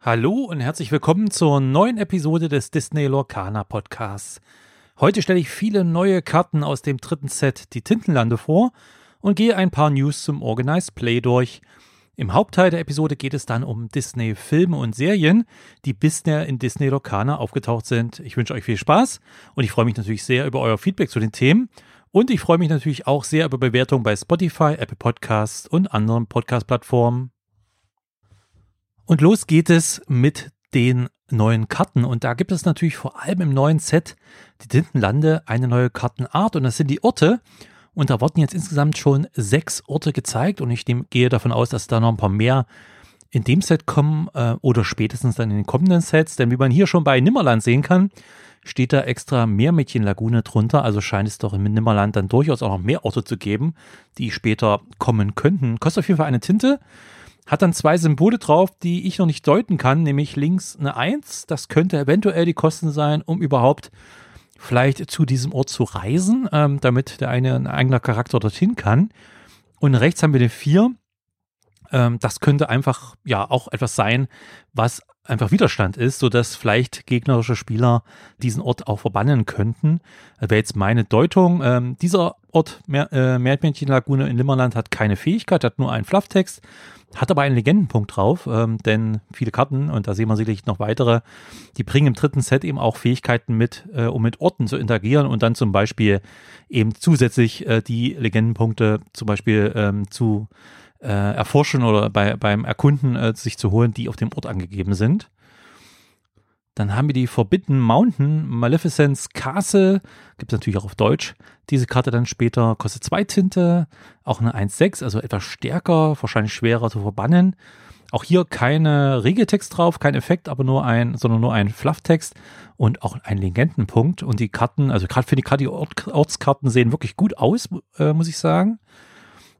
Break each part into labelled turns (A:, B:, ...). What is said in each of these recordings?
A: Hallo und herzlich willkommen zur neuen Episode des Disney Lorcaner Podcasts. Heute stelle ich viele neue Karten aus dem dritten Set Die Tintenlande vor und gehe ein paar News zum Organized Play durch. Im Hauptteil der Episode geht es dann um Disney Filme und Serien, die bisher in Disney Lorcaner aufgetaucht sind. Ich wünsche euch viel Spaß und ich freue mich natürlich sehr über euer Feedback zu den Themen. Und ich freue mich natürlich auch sehr über Bewertungen bei Spotify, Apple Podcasts und anderen Podcast-Plattformen. Und los geht es mit den neuen Karten. Und da gibt es natürlich vor allem im neuen Set die Tintenlande eine neue Kartenart und das sind die Orte. Und da wurden jetzt insgesamt schon sechs Orte gezeigt und ich gehe davon aus, dass da noch ein paar mehr in dem Set kommen äh, oder spätestens dann in den kommenden Sets. Denn wie man hier schon bei Nimmerland sehen kann, steht da extra Meermädchenlagune drunter. Also scheint es doch im Nimmerland dann durchaus auch noch mehr Orte zu geben, die später kommen könnten. Kostet auf jeden Fall eine Tinte hat dann zwei Symbole drauf, die ich noch nicht deuten kann, nämlich links eine 1, das könnte eventuell die Kosten sein, um überhaupt vielleicht zu diesem Ort zu reisen, ähm, damit der eine ein eigener Charakter dorthin kann. Und rechts haben wir eine 4. Ähm, das könnte einfach ja auch etwas sein, was einfach Widerstand ist, sodass vielleicht gegnerische Spieler diesen Ort auch verbannen könnten. Das wäre jetzt meine Deutung. Ähm, dieser Ort, Meer, äh, Meermädchenlagune in Limmerland, hat keine Fähigkeit, hat nur einen Flufftext. Hat aber einen Legendenpunkt drauf, ähm, denn viele Karten, und da sehen wir sicherlich noch weitere, die bringen im dritten Set eben auch Fähigkeiten mit, äh, um mit Orten zu interagieren und dann zum Beispiel eben zusätzlich äh, die Legendenpunkte zum Beispiel ähm, zu äh, erforschen oder bei, beim Erkunden äh, sich zu holen, die auf dem Ort angegeben sind. Dann haben wir die Forbidden Mountain Maleficence Castle. Gibt es natürlich auch auf Deutsch. Diese Karte dann später kostet zwei Tinte, auch eine 1,6, also etwas stärker, wahrscheinlich schwerer zu verbannen. Auch hier keine Regeltext drauf, kein Effekt, aber nur ein, sondern nur ein Flufftext und auch ein Legendenpunkt. Und die Karten, also gerade für die, gerade die Ort, Ortskarten sehen wirklich gut aus, äh, muss ich sagen.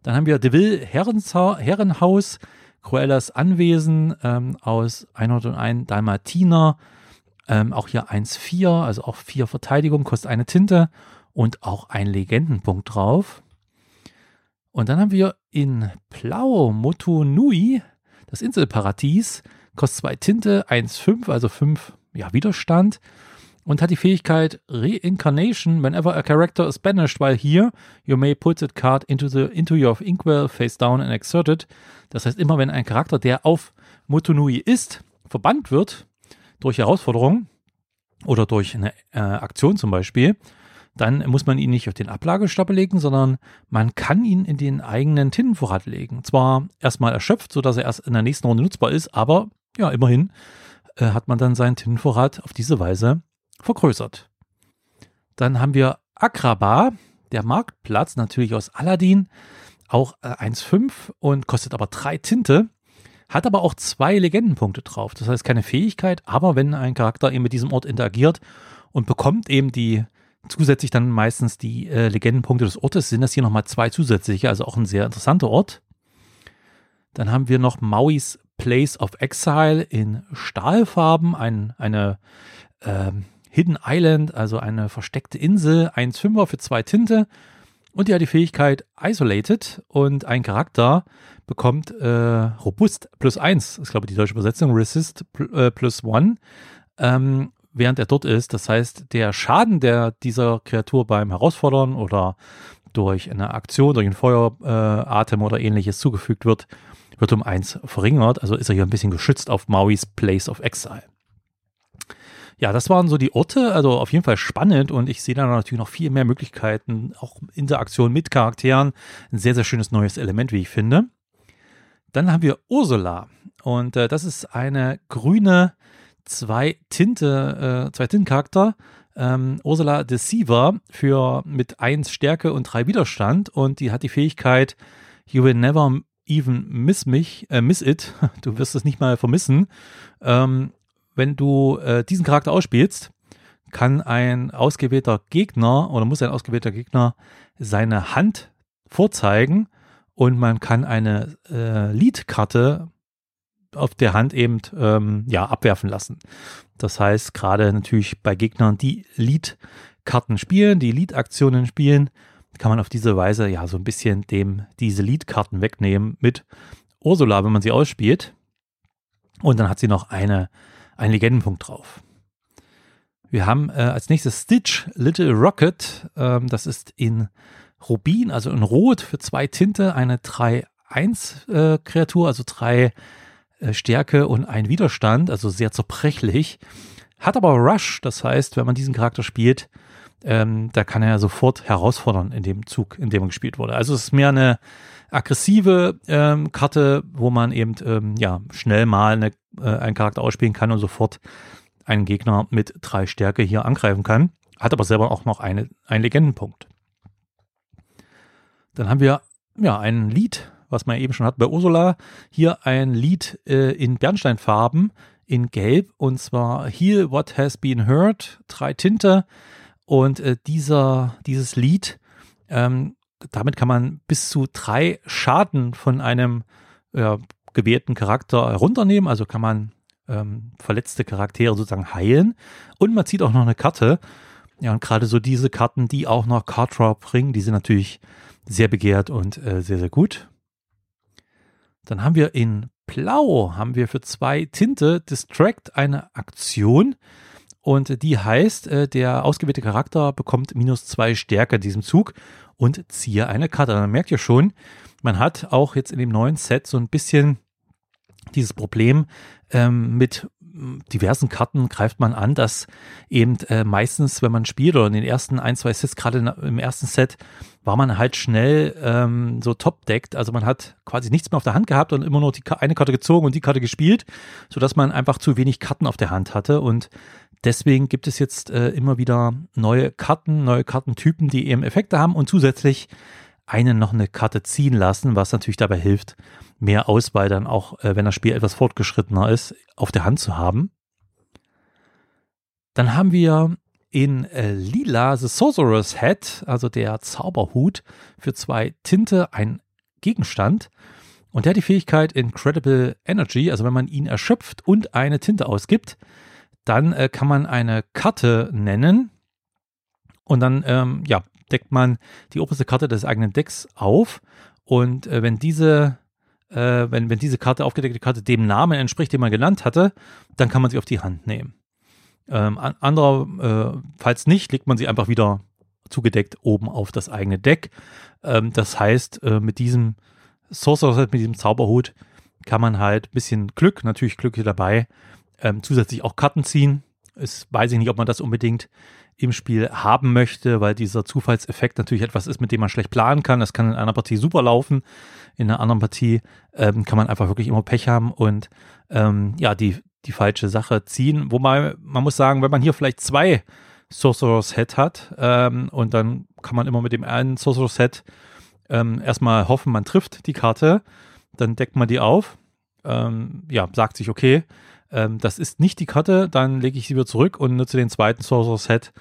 A: Dann haben wir Deville Herrenhaus, Cruellas Anwesen ähm, aus 101 Dalmatiner ähm, auch hier 1,4, also auch 4 Verteidigung, kostet eine Tinte und auch ein Legendenpunkt drauf. Und dann haben wir in Blau Motunui, das Inselparadies, kostet 2 Tinte, 1,5, also 5 ja, Widerstand und hat die Fähigkeit Reincarnation whenever a character is banished, while here you may put that card into the into your inkwell face down and exerted. Das heißt, immer wenn ein Charakter, der auf Motunui ist, verbannt wird, durch Herausforderungen oder durch eine äh, Aktion zum Beispiel, dann muss man ihn nicht auf den Ablagestapel legen, sondern man kann ihn in den eigenen Tintenvorrat legen. Zwar erstmal erschöpft, sodass er erst in der nächsten Runde nutzbar ist, aber ja, immerhin äh, hat man dann seinen Tintenvorrat auf diese Weise vergrößert. Dann haben wir Akraba, der Marktplatz, natürlich aus Aladdin, auch äh, 1,5 und kostet aber drei Tinte hat aber auch zwei Legendenpunkte drauf. Das heißt keine Fähigkeit, aber wenn ein Charakter eben mit diesem Ort interagiert und bekommt eben die zusätzlich dann meistens die äh, Legendenpunkte des Ortes, sind das hier nochmal zwei zusätzliche, also auch ein sehr interessanter Ort. Dann haben wir noch Mauis Place of Exile in Stahlfarben, ein, eine äh, Hidden Island, also eine versteckte Insel, 1,5er für zwei Tinte und die hat die Fähigkeit Isolated und ein Charakter bekommt äh, Robust plus eins, ist glaube ich die deutsche Übersetzung, Resist äh, plus one, ähm, während er dort ist. Das heißt, der Schaden, der dieser Kreatur beim Herausfordern oder durch eine Aktion, durch einen Feueratem äh, oder ähnliches zugefügt wird, wird um eins verringert. Also ist er hier ein bisschen geschützt auf Mauis Place of Exile. Ja, das waren so die Orte, also auf jeden Fall spannend und ich sehe da natürlich noch viel mehr Möglichkeiten, auch Interaktion mit Charakteren. Ein sehr, sehr schönes neues Element, wie ich finde. Dann haben wir Ursula und äh, das ist eine grüne zwei Tinte, äh, zwei Tintencharakter. Ähm, Ursula Deceiver für mit 1 Stärke und 3 Widerstand und die hat die Fähigkeit You will never even miss mich, äh, miss it. Du wirst es nicht mal vermissen. Ähm, wenn du äh, diesen Charakter ausspielst, kann ein ausgewählter Gegner oder muss ein ausgewählter Gegner seine Hand vorzeigen und man kann eine äh, Lead-Karte auf der Hand eben ähm, ja, abwerfen lassen. Das heißt, gerade natürlich bei Gegnern, die Lead-Karten spielen, die Lead-Aktionen spielen, kann man auf diese Weise ja so ein bisschen dem diese Lead-Karten wegnehmen mit Ursula, wenn man sie ausspielt Und dann hat sie noch eine, einen Legendenpunkt drauf. Wir haben äh, als nächstes Stitch Little Rocket. Ähm, das ist in Rubin, also in Rot für zwei Tinte, eine 3-1-Kreatur, äh, also drei äh, Stärke und ein Widerstand, also sehr zerbrechlich. Hat aber Rush, das heißt, wenn man diesen Charakter spielt, ähm, da kann er sofort herausfordern in dem Zug, in dem er gespielt wurde. Also es ist mehr eine aggressive ähm, Karte, wo man eben ähm, ja schnell mal eine, äh, einen Charakter ausspielen kann und sofort einen Gegner mit drei Stärke hier angreifen kann. Hat aber selber auch noch eine, einen Legendenpunkt. Dann haben wir ja ein Lied, was man eben schon hat bei Ursula. Hier ein Lied äh, in Bernsteinfarben in Gelb und zwar Heal What Has Been Heard, drei Tinte. Und äh, dieser, dieses Lied, ähm, damit kann man bis zu drei Schaden von einem äh, gewählten Charakter herunternehmen. Also kann man ähm, verletzte Charaktere sozusagen heilen. Und man zieht auch noch eine Karte. Ja, und gerade so diese Karten, die auch noch Card Draw bringen, die sind natürlich sehr begehrt und äh, sehr, sehr gut. Dann haben wir in Blau, haben wir für zwei Tinte Distract eine Aktion. Und die heißt, äh, der ausgewählte Charakter bekommt minus zwei Stärke in diesem Zug und ziehe eine Karte. Dann merkt ihr schon, man hat auch jetzt in dem neuen Set so ein bisschen dieses Problem ähm, mit diversen Karten greift man an, dass eben äh, meistens, wenn man spielt oder in den ersten ein, zwei Sets, gerade im ersten Set, war man halt schnell ähm, so top-deckt. Also man hat quasi nichts mehr auf der Hand gehabt und immer nur die eine Karte gezogen und die Karte gespielt, sodass man einfach zu wenig Karten auf der Hand hatte. Und deswegen gibt es jetzt äh, immer wieder neue Karten, neue Kartentypen, die eben Effekte haben und zusätzlich einen noch eine Karte ziehen lassen, was natürlich dabei hilft, mehr Auswahl dann auch, äh, wenn das Spiel etwas fortgeschrittener ist, auf der Hand zu haben. Dann haben wir in äh, Lila The Sorcerer's Hat, also der Zauberhut, für zwei Tinte ein Gegenstand. Und der hat die Fähigkeit Incredible Energy, also wenn man ihn erschöpft und eine Tinte ausgibt, dann äh, kann man eine Karte nennen und dann ähm, ja, deckt man die oberste Karte des eigenen Decks auf. Und äh, wenn diese äh, wenn, wenn diese Karte, aufgedeckte Karte, dem Namen entspricht, den man genannt hatte, dann kann man sie auf die Hand nehmen. Ähm, andererfalls äh, nicht, legt man sie einfach wieder zugedeckt oben auf das eigene Deck. Ähm, das heißt, äh, mit diesem Sorcerer mit diesem Zauberhut, kann man halt ein bisschen Glück, natürlich Glück hier dabei, ähm, zusätzlich auch Karten ziehen. Ist, weiß ich nicht, ob man das unbedingt im Spiel haben möchte, weil dieser Zufallseffekt natürlich etwas ist, mit dem man schlecht planen kann. Das kann in einer Partie super laufen, in einer anderen Partie ähm, kann man einfach wirklich immer Pech haben und ähm, ja, die, die falsche Sache ziehen. Wobei man muss sagen, wenn man hier vielleicht zwei Sorcerer's Head hat ähm, und dann kann man immer mit dem einen Sorcerer's Head ähm, erstmal hoffen, man trifft die Karte, dann deckt man die auf, ähm, ja, sagt sich, okay, ähm, das ist nicht die Karte, dann lege ich sie wieder zurück und nutze den zweiten Sorcerer Set,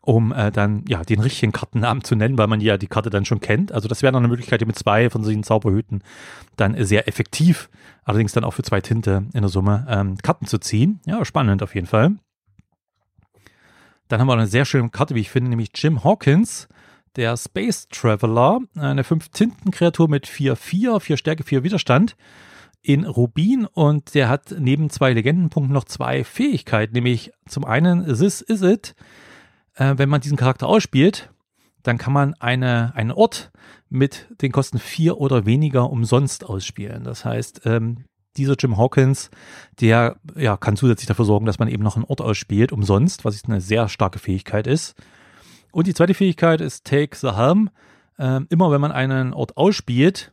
A: um äh, dann ja den richtigen Kartennamen zu nennen, weil man ja die Karte dann schon kennt. Also das wäre noch eine Möglichkeit, die mit zwei von solchen Zauberhüten dann sehr effektiv, allerdings dann auch für zwei Tinte in der Summe ähm, Karten zu ziehen. Ja, spannend auf jeden Fall. Dann haben wir eine sehr schöne Karte, wie ich finde, nämlich Jim Hawkins, der Space Traveler, eine 5-Tinten-Kreatur mit 4-4, 4 Stärke, 4 Widerstand in Rubin und der hat neben zwei Legendenpunkten noch zwei Fähigkeiten, nämlich zum einen This Is It. Äh, wenn man diesen Charakter ausspielt, dann kann man eine, einen Ort mit den Kosten vier oder weniger umsonst ausspielen. Das heißt, ähm, dieser Jim Hawkins, der ja, kann zusätzlich dafür sorgen, dass man eben noch einen Ort ausspielt, umsonst, was eine sehr starke Fähigkeit ist. Und die zweite Fähigkeit ist Take the Helm. Ähm, immer wenn man einen Ort ausspielt,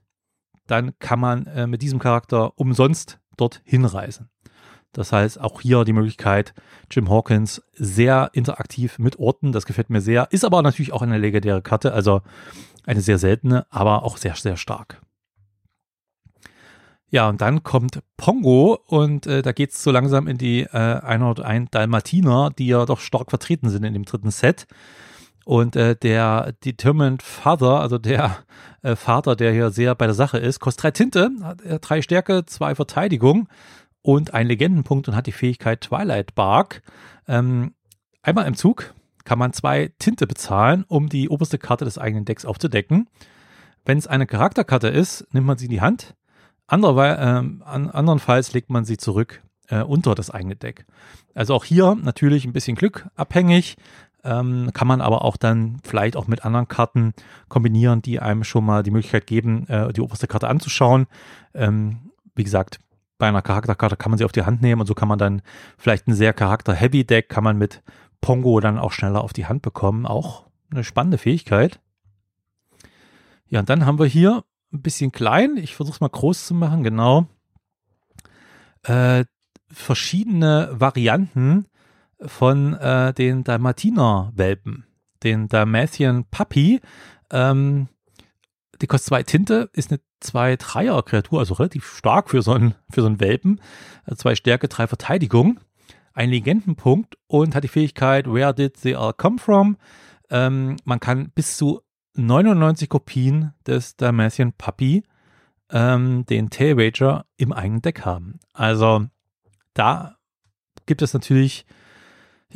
A: dann kann man äh, mit diesem Charakter umsonst dort hinreisen. Das heißt, auch hier die Möglichkeit, Jim Hawkins sehr interaktiv mit Orten, das gefällt mir sehr, ist aber natürlich auch eine legendäre Karte, also eine sehr seltene, aber auch sehr, sehr stark. Ja, und dann kommt Pongo und äh, da geht es so langsam in die äh, 101 Dalmatiner, die ja doch stark vertreten sind in dem dritten Set. Und äh, der Determined Father, also der äh, Vater, der hier sehr bei der Sache ist, kostet drei Tinte, hat drei Stärke, zwei Verteidigung und einen Legendenpunkt und hat die Fähigkeit Twilight Bark. Ähm, einmal im Zug kann man zwei Tinte bezahlen, um die oberste Karte des eigenen Decks aufzudecken. Wenn es eine Charakterkarte ist, nimmt man sie in die Hand. Andererweise, äh, an, andernfalls legt man sie zurück äh, unter das eigene Deck. Also auch hier natürlich ein bisschen Glück abhängig. Ähm, kann man aber auch dann vielleicht auch mit anderen Karten kombinieren, die einem schon mal die Möglichkeit geben, äh, die oberste Karte anzuschauen. Ähm, wie gesagt, bei einer Charakterkarte kann man sie auf die Hand nehmen und so kann man dann vielleicht ein sehr Charakter-Heavy-Deck kann man mit Pongo dann auch schneller auf die Hand bekommen. Auch eine spannende Fähigkeit. Ja, und dann haben wir hier ein bisschen klein. Ich versuche es mal groß zu machen, genau. Äh, verschiedene Varianten von äh, den Dalmatiner-Welpen. Den Dalmatian Puppy. Ähm, die kostet zwei Tinte, ist eine 2-3er-Kreatur, also relativ stark für so einen, für so einen Welpen. Äh, zwei Stärke, drei Verteidigung. Ein Legendenpunkt und hat die Fähigkeit Where did they all come from? Ähm, man kann bis zu 99 Kopien des Dalmatian Puppy, ähm, den Tail Rager, im eigenen Deck haben. Also da gibt es natürlich,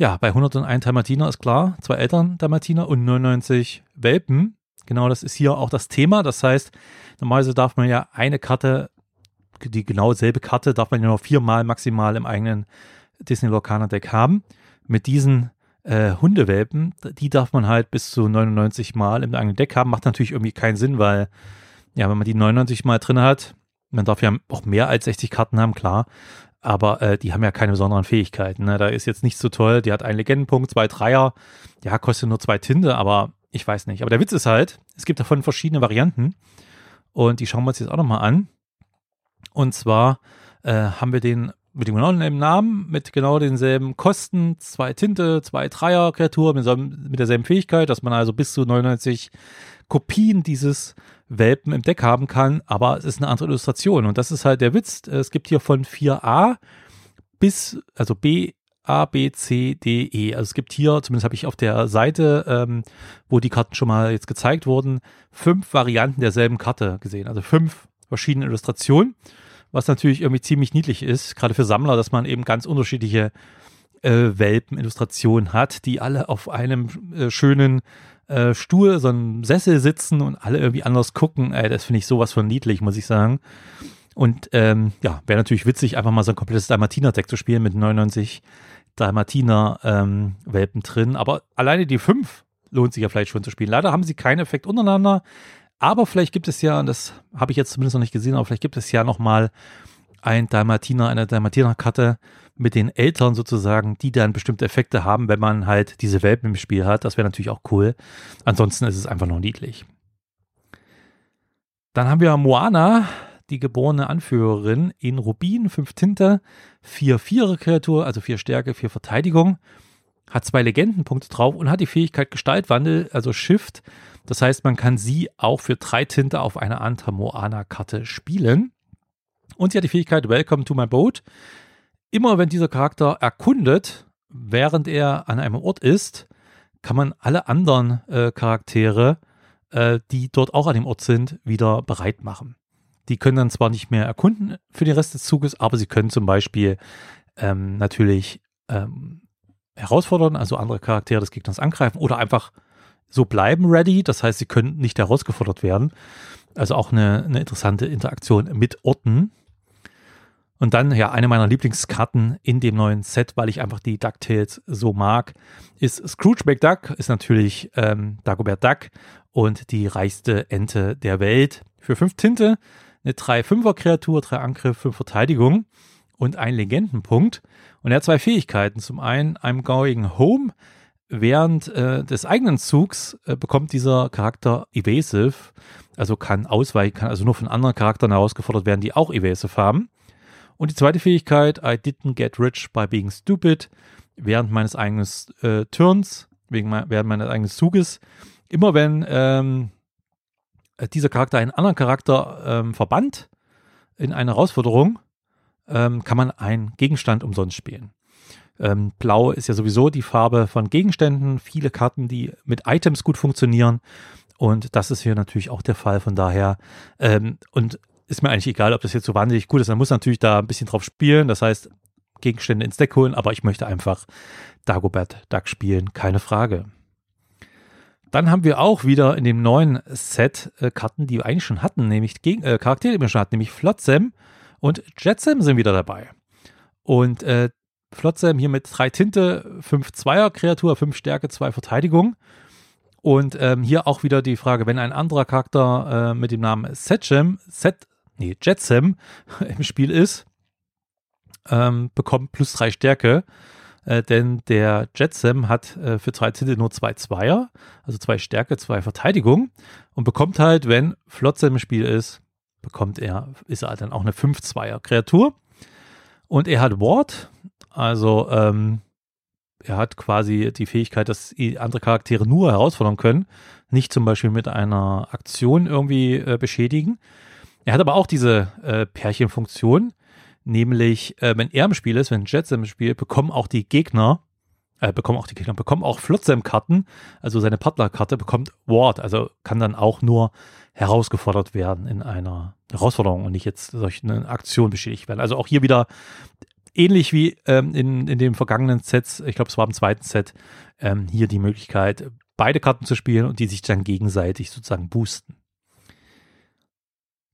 A: ja, bei 101 Dalmatiner ist klar, zwei Eltern Dalmatiner und 99 Welpen. Genau, das ist hier auch das Thema. Das heißt, normalerweise darf man ja eine Karte, die genau selbe Karte, darf man ja nur viermal maximal im eigenen Disney Lorcaner Deck haben. Mit diesen äh, Hundewelpen, die darf man halt bis zu 99 Mal im eigenen Deck haben. Macht natürlich irgendwie keinen Sinn, weil, ja, wenn man die 99 Mal drin hat, man darf ja auch mehr als 60 Karten haben, klar aber äh, die haben ja keine besonderen Fähigkeiten. Ne? Da ist jetzt nicht so toll. Die hat einen Legendenpunkt, zwei Dreier. Ja, kostet nur zwei Tinte, aber ich weiß nicht. Aber der Witz ist halt, es gibt davon verschiedene Varianten und die schauen wir uns jetzt auch nochmal an. Und zwar äh, haben wir den mit dem genauen Namen, mit genau denselben Kosten, zwei Tinte, zwei Dreier Kreaturen mit, mit derselben Fähigkeit, dass man also bis zu 99 Kopien dieses Welpen im Deck haben kann, aber es ist eine andere Illustration und das ist halt der Witz. Es gibt hier von 4a bis, also B, A, B, C, D, E. Also es gibt hier, zumindest habe ich auf der Seite, ähm, wo die Karten schon mal jetzt gezeigt wurden, fünf Varianten derselben Karte gesehen. Also fünf verschiedene Illustrationen, was natürlich irgendwie ziemlich niedlich ist, gerade für Sammler, dass man eben ganz unterschiedliche äh, Welpen-Illustrationen hat, die alle auf einem äh, schönen äh, Stuhl, so einem Sessel sitzen und alle irgendwie anders gucken. Ey, das finde ich sowas von niedlich, muss ich sagen. Und ähm, ja, wäre natürlich witzig, einfach mal so ein komplettes Dalmatiner-Deck zu spielen mit 99 Dalmatiner-Welpen ähm, drin. Aber alleine die fünf lohnt sich ja vielleicht schon zu spielen. Leider haben sie keinen Effekt untereinander. Aber vielleicht gibt es ja, und das habe ich jetzt zumindest noch nicht gesehen, aber vielleicht gibt es ja nochmal ein Dalmatiner, eine Dalmatiner-Karte mit den Eltern sozusagen, die dann bestimmte Effekte haben, wenn man halt diese Welpen im Spiel hat. Das wäre natürlich auch cool. Ansonsten ist es einfach noch niedlich. Dann haben wir Moana, die geborene Anführerin in Rubin, 5 Tinte, 4 Vierer Kreatur, also 4 Stärke, 4 Verteidigung, hat zwei Legendenpunkte drauf und hat die Fähigkeit Gestaltwandel, also Shift. Das heißt, man kann sie auch für 3 Tinte auf einer Anta Moana Karte spielen. Und sie hat die Fähigkeit Welcome to my boat. Immer wenn dieser Charakter erkundet, während er an einem Ort ist, kann man alle anderen äh, Charaktere, äh, die dort auch an dem Ort sind, wieder bereit machen. Die können dann zwar nicht mehr erkunden für den Rest des Zuges, aber sie können zum Beispiel ähm, natürlich ähm, herausfordern, also andere Charaktere des Gegners angreifen oder einfach so bleiben ready. Das heißt, sie können nicht herausgefordert werden. Also auch eine, eine interessante Interaktion mit Orten. Und dann, ja, eine meiner Lieblingskarten in dem neuen Set, weil ich einfach die DuckTales so mag, ist Scrooge McDuck, ist natürlich ähm, Dagobert Duck und die reichste Ente der Welt. Für fünf Tinte eine 3-5er-Kreatur, 3 Angriff, 5 Verteidigung und ein Legendenpunkt. Und er hat zwei Fähigkeiten. Zum einen, I'm going home. Während äh, des eigenen Zugs äh, bekommt dieser Charakter Evasive, also kann ausweichen, kann also nur von anderen Charakteren herausgefordert werden, die auch Evasive haben. Und die zweite Fähigkeit, I didn't get rich by being stupid, während meines eigenen äh, Turns, wegen, während meines eigenen Zuges, immer wenn ähm, äh, dieser Charakter einen anderen Charakter ähm, verbannt in einer Herausforderung, ähm, kann man einen Gegenstand umsonst spielen. Ähm, Blau ist ja sowieso die Farbe von Gegenständen, viele Karten, die mit Items gut funktionieren. Und das ist hier natürlich auch der Fall. Von daher, ähm, und ist mir eigentlich egal, ob das jetzt so wahnsinnig gut ist. Man muss natürlich da ein bisschen drauf spielen. Das heißt, Gegenstände ins Deck holen, aber ich möchte einfach Dagobert Duck spielen, keine Frage. Dann haben wir auch wieder in dem neuen Set äh, Karten, die wir eigentlich schon hatten, nämlich gegen, äh, Charaktere, die wir schon hatten, nämlich Flotsam und Jetsam sind wieder dabei. Und äh, Flotsam hier mit drei Tinte, fünf Zweier Kreatur, fünf Stärke, zwei Verteidigung. Und ähm, hier auch wieder die Frage, wenn ein anderer Charakter äh, mit dem Namen Setchem, Set, nee, Jetsam im Spiel ist, ähm, bekommt plus drei Stärke. Äh, denn der Jetsam hat äh, für drei Tinte nur zwei Zweier, also zwei Stärke, zwei Verteidigung und bekommt halt, wenn Flotsam im Spiel ist, bekommt er, ist er dann auch eine 5-2er Kreatur. Und er hat Ward, also ähm, er hat quasi die Fähigkeit, dass andere Charaktere nur herausfordern können, nicht zum Beispiel mit einer Aktion irgendwie äh, beschädigen. Er hat aber auch diese äh, Pärchenfunktion, nämlich äh, wenn er im Spiel ist, wenn Jets im Spiel, bekommen auch die Gegner, äh, bekommen auch die Gegner, bekommen auch Flotsam-Karten, also seine Partnerkarte bekommt Ward, also kann dann auch nur herausgefordert werden in einer Herausforderung und nicht jetzt durch eine Aktion beschädigt werden. Also auch hier wieder ähnlich wie ähm, in, in dem vergangenen Set, ich glaube, es war im zweiten Set, ähm, hier die Möglichkeit, beide Karten zu spielen und die sich dann gegenseitig sozusagen boosten.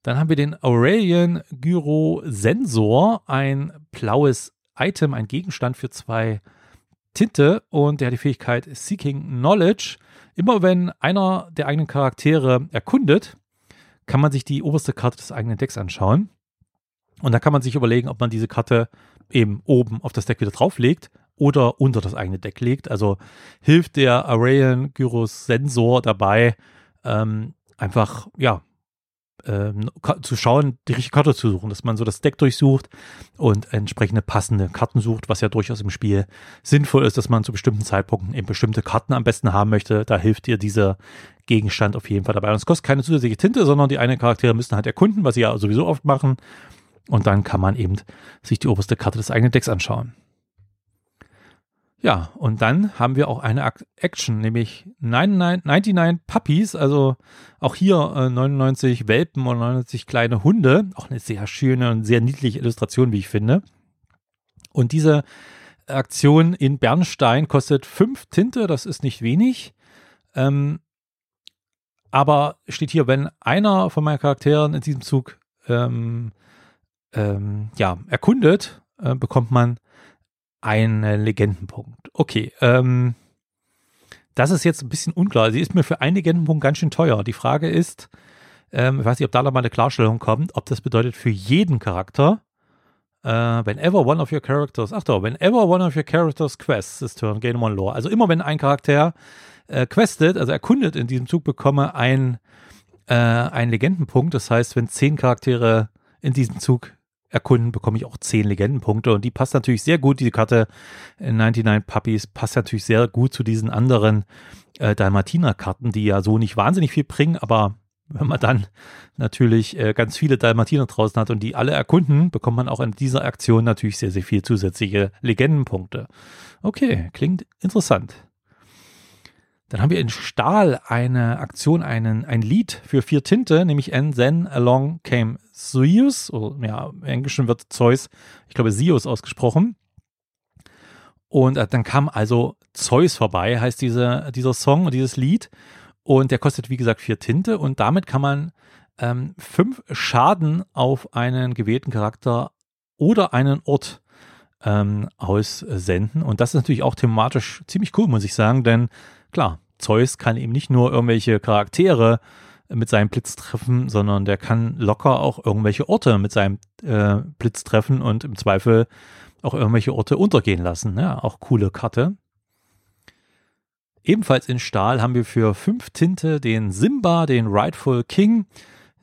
A: Dann haben wir den Aurelian Gyro Sensor, ein blaues Item, ein Gegenstand für zwei Tinte und der hat die Fähigkeit Seeking Knowledge. Immer wenn einer der eigenen Charaktere erkundet, kann man sich die oberste Karte des eigenen Decks anschauen. Und da kann man sich überlegen, ob man diese Karte eben oben auf das Deck wieder drauflegt oder unter das eigene Deck legt. Also hilft der Arayan Gyros Sensor dabei, ähm, einfach, ja, ähm, zu schauen, die richtige Karte zu suchen, dass man so das Deck durchsucht und entsprechende passende Karten sucht, was ja durchaus im Spiel sinnvoll ist, dass man zu bestimmten Zeitpunkten eben bestimmte Karten am besten haben möchte. Da hilft dir dieser Gegenstand auf jeden Fall dabei. Und es kostet keine zusätzliche Tinte, sondern die einen Charaktere müssen halt erkunden, was sie ja sowieso oft machen. Und dann kann man eben sich die oberste Karte des eigenen Decks anschauen. Ja, und dann haben wir auch eine Action, nämlich 99, 99 Puppies, also auch hier äh, 99 Welpen und 99 kleine Hunde. Auch eine sehr schöne und sehr niedliche Illustration, wie ich finde. Und diese Aktion in Bernstein kostet 5 Tinte, das ist nicht wenig. Ähm, aber steht hier, wenn einer von meinen Charakteren in diesem Zug ähm, ähm, ja, erkundet, äh, bekommt man einen Legendenpunkt. Okay, ähm, das ist jetzt ein bisschen unklar. Sie ist mir für einen Legendenpunkt ganz schön teuer. Die Frage ist, ähm, ich weiß nicht, ob da noch mal eine Klarstellung kommt, ob das bedeutet für jeden Charakter, äh, whenever one of your characters, ach doch, whenever one of your characters quests this turn, gain one lore. Also immer wenn ein Charakter äh, questet, also erkundet in diesem Zug, bekomme ein, äh, einen Legendenpunkt. Das heißt, wenn zehn Charaktere in diesem Zug erkunden, bekomme ich auch 10 Legendenpunkte. Und die passt natürlich sehr gut, diese Karte 99 Puppies passt natürlich sehr gut zu diesen anderen äh, Dalmatiner-Karten, die ja so nicht wahnsinnig viel bringen, aber wenn man dann natürlich äh, ganz viele Dalmatiner draußen hat und die alle erkunden, bekommt man auch in dieser Aktion natürlich sehr, sehr viel zusätzliche Legendenpunkte. Okay, klingt interessant. Dann haben wir in Stahl eine Aktion, einen, ein Lied für vier Tinte, nämlich And Then Along Came Zeus, oder ja, im Englischen wird Zeus, ich glaube Zeus ausgesprochen. Und äh, dann kam also Zeus vorbei, heißt diese, dieser Song und dieses Lied. Und der kostet, wie gesagt, vier Tinte. Und damit kann man ähm, fünf Schaden auf einen gewählten Charakter oder einen Ort ähm, aussenden. Und das ist natürlich auch thematisch ziemlich cool, muss ich sagen, denn klar, Zeus kann eben nicht nur irgendwelche Charaktere mit seinem Blitz treffen, sondern der kann locker auch irgendwelche Orte mit seinem äh, Blitz treffen und im Zweifel auch irgendwelche Orte untergehen lassen. Ja, auch coole Karte. Ebenfalls in Stahl haben wir für fünf Tinte den Simba, den Rightful King,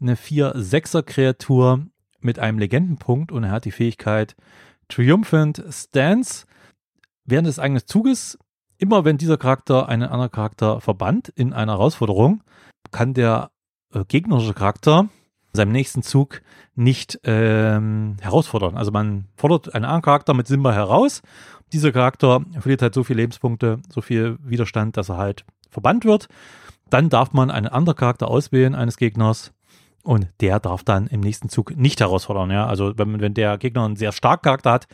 A: eine 4-6er Kreatur mit einem Legendenpunkt und er hat die Fähigkeit Triumphant Stance. Während des eigenen Zuges, immer wenn dieser Charakter einen anderen Charakter verbannt in einer Herausforderung, kann der äh, gegnerische Charakter in seinem nächsten Zug nicht ähm, herausfordern. Also man fordert einen anderen Charakter mit Simba heraus. Dieser Charakter verliert halt so viele Lebenspunkte, so viel Widerstand, dass er halt verbannt wird. Dann darf man einen anderen Charakter auswählen eines Gegners und der darf dann im nächsten Zug nicht herausfordern. Ja? Also wenn, wenn der Gegner einen sehr starken Charakter hat,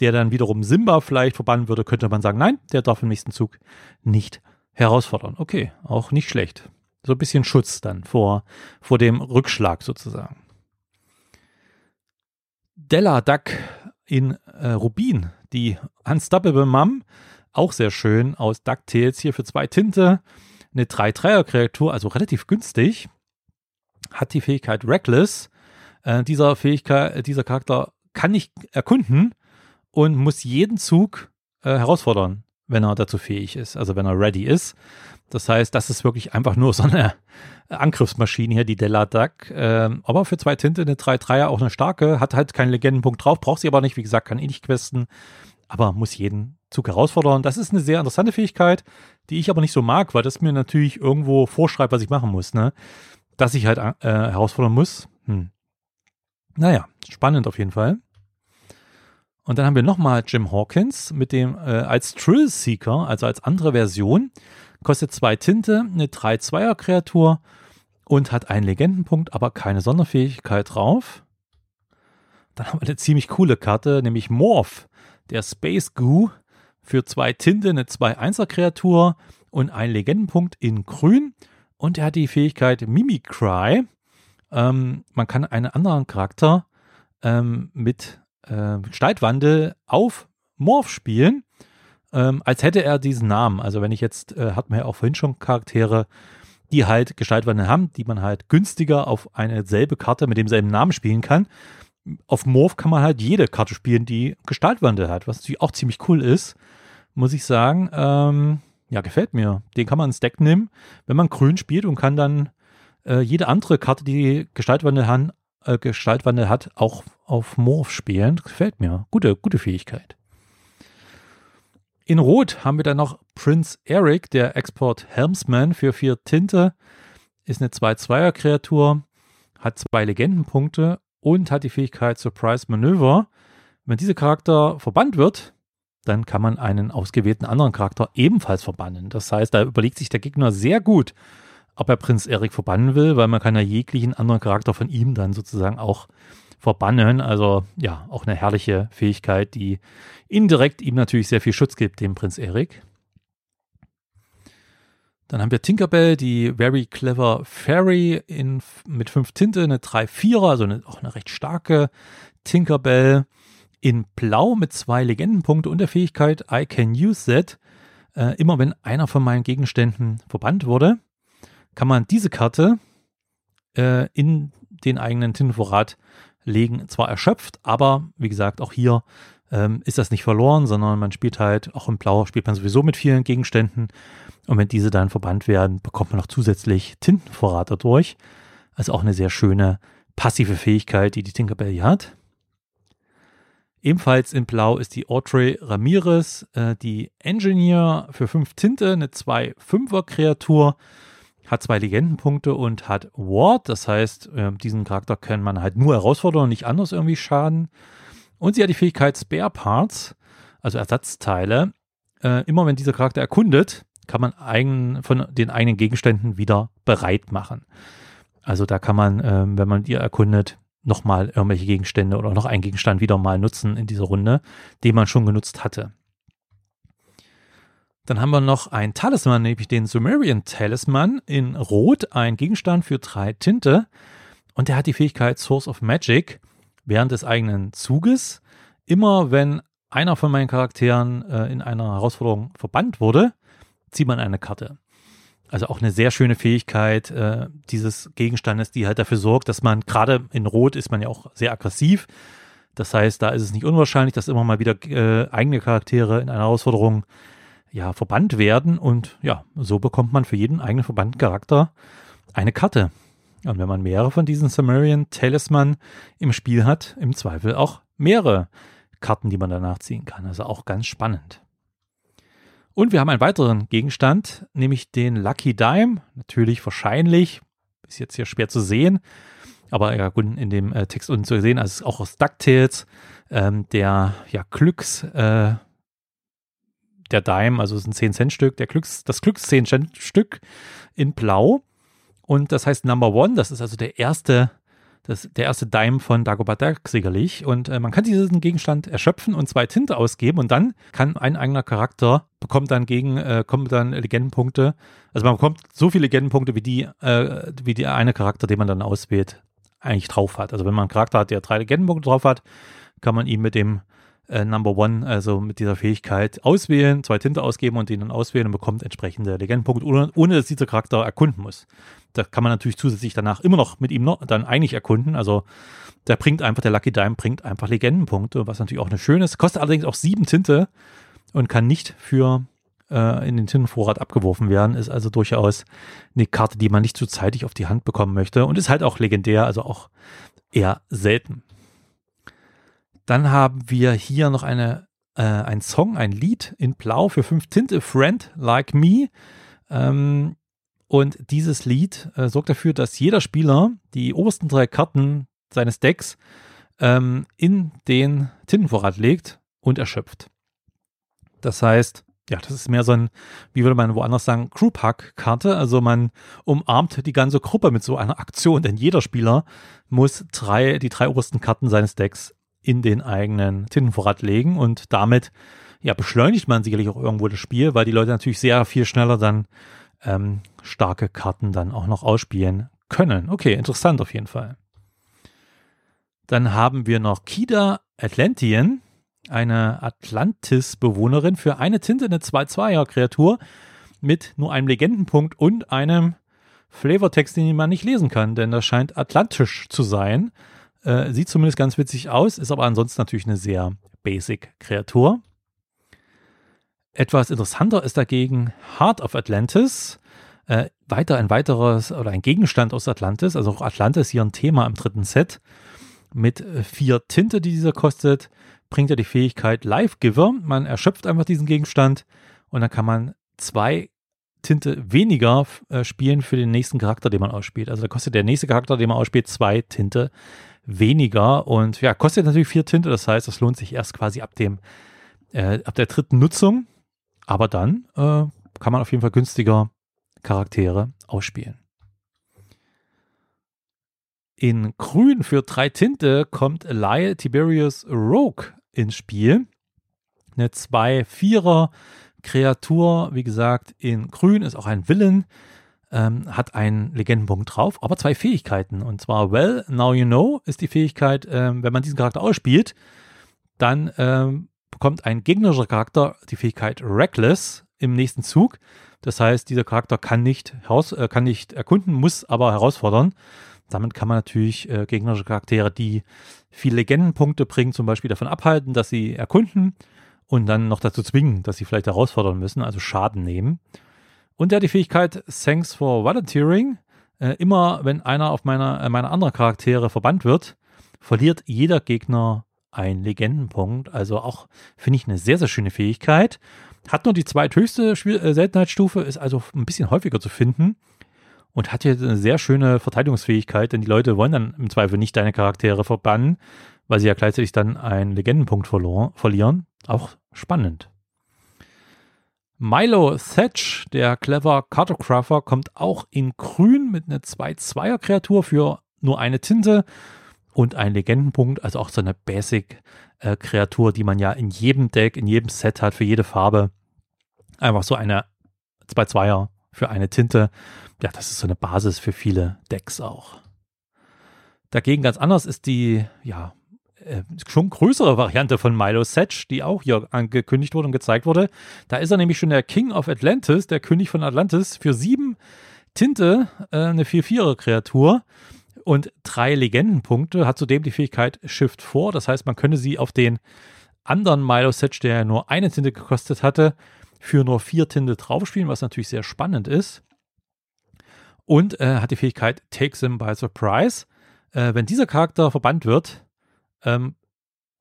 A: der dann wiederum Simba vielleicht verbannen würde, könnte man sagen, nein, der darf im nächsten Zug nicht herausfordern. Okay, auch nicht schlecht so ein bisschen Schutz dann vor, vor dem Rückschlag sozusagen. Della Duck, in äh, Rubin, die Unstoppable Mom, auch sehr schön aus DuckTales hier für zwei Tinte. Eine 3-3er-Kreatur, also relativ günstig. Hat die Fähigkeit Reckless. Äh, dieser Fähigkeit, dieser Charakter kann nicht erkunden und muss jeden Zug äh, herausfordern, wenn er dazu fähig ist, also wenn er ready ist. Das heißt, das ist wirklich einfach nur so eine Angriffsmaschine hier, die Della Duck. Ähm, aber für zwei Tinte eine 3-3er auch eine starke, hat halt keinen Legendenpunkt drauf, braucht sie aber nicht, wie gesagt, kann eh nicht questen, aber muss jeden Zug herausfordern. Das ist eine sehr interessante Fähigkeit, die ich aber nicht so mag, weil das mir natürlich irgendwo vorschreibt, was ich machen muss, ne? Dass ich halt äh, herausfordern muss. Hm. Naja, spannend auf jeden Fall. Und dann haben wir nochmal Jim Hawkins mit dem äh, als Trill Seeker, also als andere Version. Kostet zwei Tinte, eine 3-2er-Kreatur und hat einen Legendenpunkt, aber keine Sonderfähigkeit drauf. Dann haben wir eine ziemlich coole Karte, nämlich Morph, der Space Goo für zwei Tinte, eine 2-1er-Kreatur und einen Legendenpunkt in Grün. Und er hat die Fähigkeit Mimicry. Ähm, man kann einen anderen Charakter ähm, mit äh, Gestaltwandel auf Morph spielen, ähm, als hätte er diesen Namen. Also wenn ich jetzt, äh, hat man ja auch vorhin schon Charaktere, die halt Gestaltwandel haben, die man halt günstiger auf eine selbe Karte mit demselben Namen spielen kann. Auf Morph kann man halt jede Karte spielen, die Gestaltwandel hat, was natürlich auch ziemlich cool ist, muss ich sagen. Ähm, ja, gefällt mir. Den kann man ins Deck nehmen, wenn man grün spielt und kann dann äh, jede andere Karte, die Gestaltwandel, han, äh, Gestaltwandel hat, auch auf Morph spielen. Gefällt mir. Gute, gute Fähigkeit. In Rot haben wir dann noch Prince Eric, der Export Helmsman für vier Tinte. Ist eine 2-2er-Kreatur, hat zwei Legendenpunkte und hat die Fähigkeit Surprise Manöver. Wenn dieser Charakter verbannt wird, dann kann man einen ausgewählten anderen Charakter ebenfalls verbannen. Das heißt, da überlegt sich der Gegner sehr gut, ob er Prinz Eric verbannen will, weil man kann ja jeglichen anderen Charakter von ihm dann sozusagen auch verbannen. Also ja, auch eine herrliche Fähigkeit, die indirekt ihm natürlich sehr viel Schutz gibt, dem Prinz Eric. Dann haben wir Tinkerbell, die Very Clever Fairy in, mit fünf Tinte, eine 3-4er, also eine, auch eine recht starke Tinkerbell in Blau mit zwei Legendenpunkte und der Fähigkeit I can use that. Äh, immer wenn einer von meinen Gegenständen verbannt wurde, kann man diese Karte äh, in den eigenen Tintenvorrat legen. Zwar erschöpft, aber wie gesagt, auch hier ähm, ist das nicht verloren, sondern man spielt halt, auch im Blau spielt man sowieso mit vielen Gegenständen. Und wenn diese dann verbannt werden, bekommt man noch zusätzlich Tintenvorrat dadurch. Also auch eine sehr schöne passive Fähigkeit, die die Tinkerbell hier hat. Ebenfalls in Blau ist die Audrey Ramirez, äh, die Engineer für fünf Tinte, eine 2-5er-Kreatur, hat zwei Legendenpunkte und hat Ward. Das heißt, äh, diesen Charakter kann man halt nur herausfordern und nicht anders irgendwie schaden. Und sie hat die Fähigkeit Spare Parts, also Ersatzteile. Äh, immer wenn dieser Charakter erkundet, kann man eigen, von den eigenen Gegenständen wieder bereit machen. Also da kann man, äh, wenn man die erkundet, nochmal irgendwelche Gegenstände oder noch einen Gegenstand wieder mal nutzen in dieser Runde, den man schon genutzt hatte. Dann haben wir noch einen Talisman, nämlich den Sumerian Talisman in Rot, ein Gegenstand für drei Tinte. Und der hat die Fähigkeit Source of Magic während des eigenen Zuges. Immer wenn einer von meinen Charakteren äh, in einer Herausforderung verbannt wurde, zieht man eine Karte. Also auch eine sehr schöne Fähigkeit äh, dieses Gegenstandes, die halt dafür sorgt, dass man gerade in Rot ist man ja auch sehr aggressiv. Das heißt, da ist es nicht unwahrscheinlich, dass immer mal wieder äh, eigene Charaktere in einer Herausforderung ja verbannt werden und ja, so bekommt man für jeden eigenen verbannten Charakter eine Karte. Und wenn man mehrere von diesen Sumerian Talisman im Spiel hat, im Zweifel auch mehrere Karten, die man danach ziehen kann. Also auch ganz spannend. Und wir haben einen weiteren Gegenstand, nämlich den Lucky Dime. Natürlich wahrscheinlich, ist jetzt hier schwer zu sehen, aber ja gut, in dem äh, Text unten zu sehen, also auch aus DuckTales, ähm, der ja Glücks, äh, der Dime, also es ist ein 10-Cent-Stück, der Glücks, das Glücks 10-Cent-Stück in Blau. Und das heißt Number One, das ist also der erste das, der erste Dime von Dagobah Duck sicherlich. Und äh, man kann diesen Gegenstand erschöpfen und zwei Tinte ausgeben und dann kann ein eigener Charakter bekommt dann gegen, äh, kommt dann Legendenpunkte. Also man bekommt so viele Legendenpunkte, wie die, äh, wie der eine Charakter, den man dann auswählt, eigentlich drauf hat. Also wenn man einen Charakter hat, der drei Legendenpunkte drauf hat, kann man ihn mit dem äh, Number One, also mit dieser Fähigkeit auswählen, zwei Tinte ausgeben und den dann auswählen und bekommt entsprechende Legendenpunkte, ohne, ohne dass dieser Charakter erkunden muss. Da kann man natürlich zusätzlich danach immer noch mit ihm noch dann eigentlich erkunden. Also der bringt einfach, der Lucky Dime bringt einfach Legendenpunkte, was natürlich auch eine schöne ist. Kostet allerdings auch sieben Tinte und kann nicht für äh, in den Tintenvorrat abgeworfen werden. Ist also durchaus eine Karte, die man nicht zu zeitig auf die Hand bekommen möchte und ist halt auch legendär, also auch eher selten. Dann haben wir hier noch eine, äh, ein Song, ein Lied in Blau für fünf Tinte, Friend Like Me. Ähm, und dieses Lied äh, sorgt dafür, dass jeder Spieler die obersten drei Karten seines Decks ähm, in den Tintenvorrat legt und erschöpft. Das heißt, ja, das ist mehr so ein, wie würde man woanders sagen, Group Hug Karte. Also man umarmt die ganze Gruppe mit so einer Aktion, denn jeder Spieler muss drei, die drei obersten Karten seines Decks in den eigenen Tintenvorrat legen und damit ja beschleunigt man sicherlich auch irgendwo das Spiel, weil die Leute natürlich sehr viel schneller dann ähm, starke Karten dann auch noch ausspielen können. Okay, interessant auf jeden Fall. Dann haben wir noch Kida Atlantean, eine Atlantis-Bewohnerin für eine Tinte, eine 2-2er-Kreatur mit nur einem Legendenpunkt und einem Flavortext, den man nicht lesen kann, denn das scheint atlantisch zu sein. Äh, sieht zumindest ganz witzig aus, ist aber ansonsten natürlich eine sehr basic Kreatur. Etwas interessanter ist dagegen Heart of Atlantis. Äh, weiter ein weiteres oder ein Gegenstand aus Atlantis, also auch Atlantis hier ein Thema im dritten Set. Mit äh, vier Tinte, die dieser kostet, bringt er die Fähigkeit Life Giver. Man erschöpft einfach diesen Gegenstand und dann kann man zwei Tinte weniger äh, spielen für den nächsten Charakter, den man ausspielt. Also da kostet der nächste Charakter, den man ausspielt, zwei Tinte weniger und ja, kostet natürlich vier Tinte. Das heißt, das lohnt sich erst quasi ab dem, äh, ab der dritten Nutzung. Aber dann äh, kann man auf jeden Fall günstiger Charaktere ausspielen. In Grün für drei Tinte kommt Lyle Tiberius Rogue ins Spiel. Eine 2-4er Kreatur, wie gesagt, in Grün ist auch ein Villain, ähm, hat einen Legendenpunkt drauf, aber zwei Fähigkeiten. Und zwar Well, Now You Know ist die Fähigkeit, ähm, wenn man diesen Charakter ausspielt, dann ähm, bekommt ein gegnerischer Charakter die Fähigkeit Reckless im nächsten Zug. Das heißt, dieser Charakter kann nicht, heraus, äh, kann nicht erkunden, muss aber herausfordern. Damit kann man natürlich äh, gegnerische Charaktere, die viele Legendenpunkte bringen, zum Beispiel davon abhalten, dass sie erkunden und dann noch dazu zwingen, dass sie vielleicht herausfordern müssen, also Schaden nehmen. Und er hat die Fähigkeit Thanks for Volunteering. Äh, immer wenn einer auf meiner, äh, meiner anderen Charaktere verbannt wird, verliert jeder Gegner einen Legendenpunkt. Also auch, finde ich, eine sehr, sehr schöne Fähigkeit. Hat nur die zweithöchste äh, Seltenheitsstufe, ist also ein bisschen häufiger zu finden. Und hat hier eine sehr schöne Verteidigungsfähigkeit, denn die Leute wollen dann im Zweifel nicht deine Charaktere verbannen, weil sie ja gleichzeitig dann einen Legendenpunkt verlieren. Auch spannend. Milo Thatch, der Clever Cartographer, kommt auch in grün mit einer 2-2er-Kreatur für nur eine Tinte und einen Legendenpunkt, also auch so eine Basic-Kreatur, die man ja in jedem Deck, in jedem Set hat, für jede Farbe. Einfach so eine 2-2er für eine Tinte. Ja, das ist so eine Basis für viele Decks auch. Dagegen ganz anders ist die, ja, äh, schon größere Variante von Milo Setch, die auch hier angekündigt wurde und gezeigt wurde. Da ist er nämlich schon der King of Atlantis, der König von Atlantis, für sieben Tinte, äh, eine 4-4er-Kreatur und drei Legendenpunkte, hat zudem die Fähigkeit Shift 4. Das heißt, man könnte sie auf den anderen Milo Setch, der nur eine Tinte gekostet hatte, für nur vier Tinte draufspielen, was natürlich sehr spannend ist. Und äh, hat die Fähigkeit Take them by Surprise. Äh, wenn dieser Charakter verbannt wird, ähm,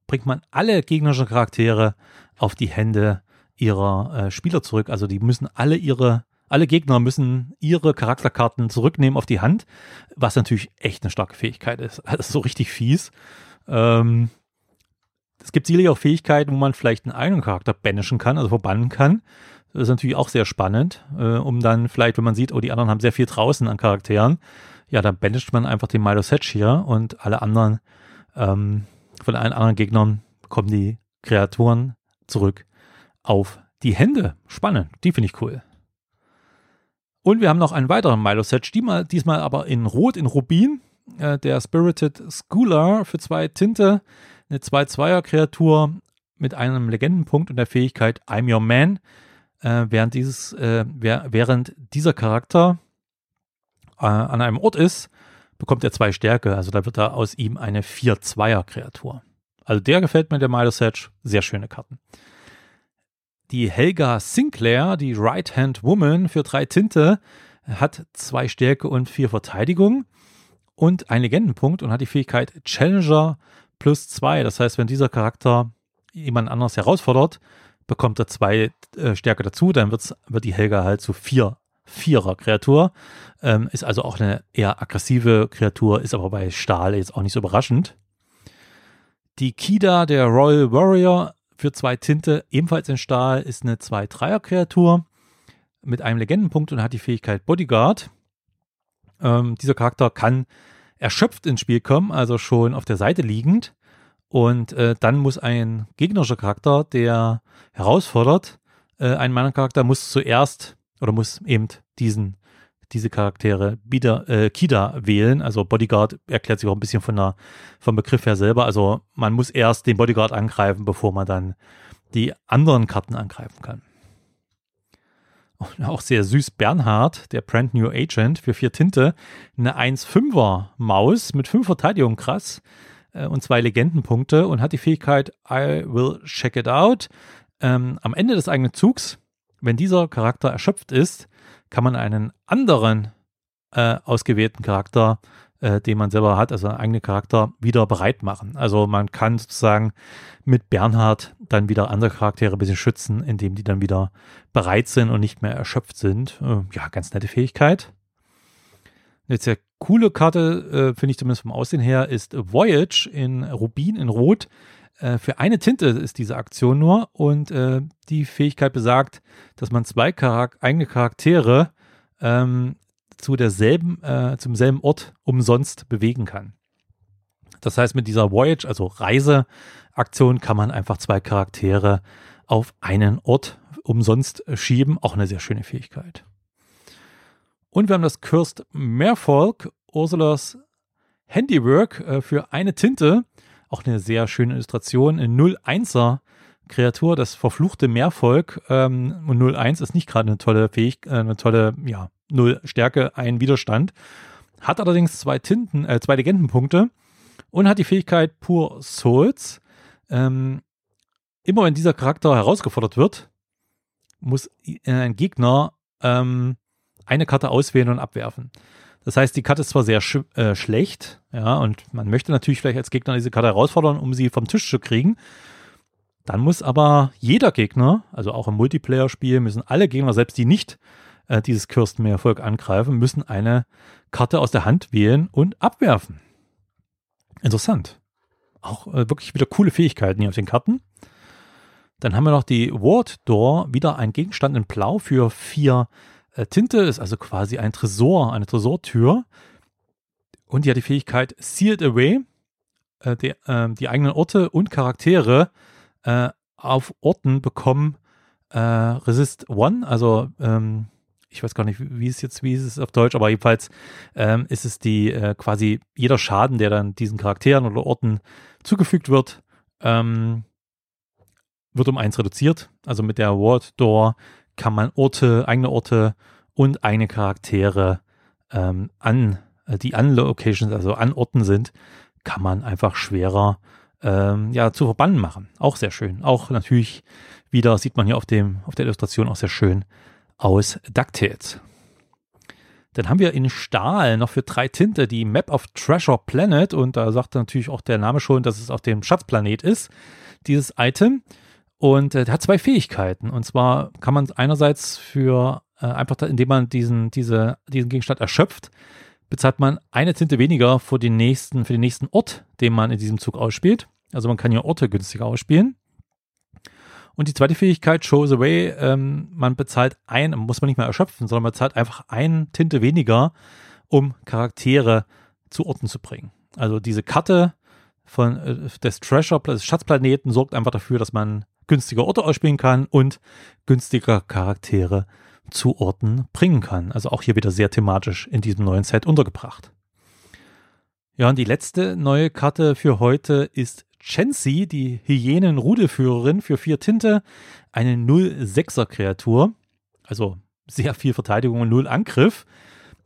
A: bringt man alle gegnerischen Charaktere auf die Hände ihrer äh, Spieler zurück. Also die müssen alle ihre, alle Gegner müssen ihre Charakterkarten zurücknehmen auf die Hand, was natürlich echt eine starke Fähigkeit ist. Also so richtig fies. Ähm, es gibt sicherlich auch Fähigkeiten, wo man vielleicht einen eigenen Charakter banishen kann, also verbannen kann. Das ist natürlich auch sehr spannend, äh, um dann vielleicht, wenn man sieht, oh, die anderen haben sehr viel draußen an Charakteren, ja, dann banisht man einfach den Milo Setch hier und alle anderen ähm, von allen anderen Gegnern kommen die Kreaturen zurück auf die Hände. Spannend, die finde ich cool. Und wir haben noch einen weiteren Milo-Set, diesmal, diesmal aber in Rot, in Rubin. Äh, der Spirited Schooler für zwei Tinte, eine 2-2er-Kreatur mit einem Legendenpunkt und der Fähigkeit I'm Your Man. Äh, während, dieses, äh, während dieser Charakter äh, an einem Ort ist, bekommt er zwei Stärke. Also da wird er aus ihm eine 4-2er-Kreatur. Also der gefällt mir, der Midas Hedge. Sehr schöne Karten. Die Helga Sinclair, die Right-Hand Woman für drei Tinte, hat zwei Stärke und vier Verteidigung und einen Legendenpunkt und hat die Fähigkeit Challenger plus zwei. Das heißt, wenn dieser Charakter jemand anders herausfordert, bekommt er zwei äh, Stärke dazu, dann wird's, wird die Helga halt zu vier Vierer-Kreatur. Ähm, ist also auch eine eher aggressive Kreatur, ist aber bei Stahl jetzt auch nicht so überraschend. Die Kida, der Royal Warrior, für zwei Tinte, ebenfalls in Stahl, ist eine 2-3er-Kreatur mit einem Legendenpunkt und hat die Fähigkeit Bodyguard. Ähm, dieser Charakter kann erschöpft ins Spiel kommen, also schon auf der Seite liegend. Und äh, dann muss ein gegnerischer Charakter, der herausfordert, äh, ein Mana-Charakter muss zuerst oder muss eben diesen diese Charaktere wieder äh, Kida wählen. Also Bodyguard erklärt sich auch ein bisschen von der, vom Begriff her selber. Also man muss erst den Bodyguard angreifen, bevor man dann die anderen Karten angreifen kann. Und auch sehr süß Bernhard, der Brand New Agent für vier Tinte, eine 1-5er Maus mit fünf Verteidigung, krass, äh, und zwei Legendenpunkte und hat die Fähigkeit I will check it out. Ähm, am Ende des eigenen Zugs, wenn dieser Charakter erschöpft ist, kann man einen anderen äh, ausgewählten Charakter, äh, den man selber hat, also einen eigenen Charakter, wieder bereit machen. Also man kann sozusagen mit Bernhard dann wieder andere Charaktere ein bisschen schützen, indem die dann wieder bereit sind und nicht mehr erschöpft sind. Äh, ja, ganz nette Fähigkeit. Eine sehr coole Karte, äh, finde ich zumindest vom Aussehen her, ist Voyage in Rubin in Rot. Äh, für eine Tinte ist diese Aktion nur und äh, die Fähigkeit besagt, dass man zwei Charak eigene Charaktere ähm, zu derselben, äh, zum selben Ort umsonst bewegen kann. Das heißt, mit dieser Voyage, also Reiseaktion, kann man einfach zwei Charaktere auf einen Ort umsonst schieben. Auch eine sehr schöne Fähigkeit. Und wir haben das Cursed Merfolk, Ursulas Handiwork äh, für eine Tinte. Auch eine sehr schöne Illustration. Eine 0-1er Kreatur, das verfluchte Meervolk. Ähm, und 0-1 ist nicht gerade eine tolle Fähigkeit, äh, eine tolle, ja, 0 Stärke, ein Widerstand. Hat allerdings zwei Tinten, äh, zwei Legendenpunkte und hat die Fähigkeit Pur Souls. Ähm, immer wenn dieser Charakter herausgefordert wird, muss ein Gegner ähm, eine Karte auswählen und abwerfen. Das heißt, die Karte ist zwar sehr sch äh, schlecht, ja, und man möchte natürlich vielleicht als Gegner diese Karte herausfordern, um sie vom Tisch zu kriegen. Dann muss aber jeder Gegner, also auch im Multiplayer-Spiel, müssen alle Gegner, selbst die nicht äh, dieses Kirstenmeervolk angreifen, müssen eine Karte aus der Hand wählen und abwerfen. Interessant. Auch äh, wirklich wieder coole Fähigkeiten hier auf den Karten. Dann haben wir noch die Ward Door, wieder ein Gegenstand in Blau für vier Tinte, ist also quasi ein Tresor, eine Tresortür. Und die hat die Fähigkeit Sealed Away, äh, die, äh, die eigenen Orte und Charaktere äh, auf Orten bekommen äh, Resist One, also ähm, ich weiß gar nicht, wie es jetzt, wie ist es auf Deutsch, aber jedenfalls ähm, ist es die äh, quasi jeder Schaden, der dann diesen Charakteren oder Orten zugefügt wird, ähm, wird um eins reduziert. Also mit der Ward Door kann man Orte, eigene Orte und eigene Charaktere ähm, an, äh, die an Locations, also an Orten sind, kann man einfach schwerer ähm, ja, zu verbannen machen. Auch sehr schön. Auch natürlich wieder sieht man hier auf dem, auf der Illustration auch sehr schön aus DuckTales. Dann haben wir in Stahl noch für drei Tinte die Map of Treasure Planet und da sagt natürlich auch der Name schon, dass es auf dem Schatzplanet ist, dieses Item. Und äh, der hat zwei Fähigkeiten. Und zwar kann man einerseits für äh, einfach, da, indem man diesen, diese, diesen Gegenstand erschöpft, bezahlt man eine Tinte weniger für den nächsten, für den nächsten Ort, den man in diesem Zug ausspielt. Also man kann ja Orte günstiger ausspielen. Und die zweite Fähigkeit, Show the Way, ähm, man bezahlt ein, muss man nicht mehr erschöpfen, sondern man bezahlt einfach ein Tinte weniger, um Charaktere zu Orten zu bringen. Also diese Karte von äh, des Treasure, des Schatzplaneten sorgt einfach dafür, dass man günstiger Orte ausspielen kann und günstiger Charaktere zu Orten bringen kann. Also auch hier wieder sehr thematisch in diesem neuen Set untergebracht. Ja, und die letzte neue Karte für heute ist Chancy, die Hyänen-Rudelführerin für vier Tinte, eine 0-6er Kreatur, also sehr viel Verteidigung und null Angriff.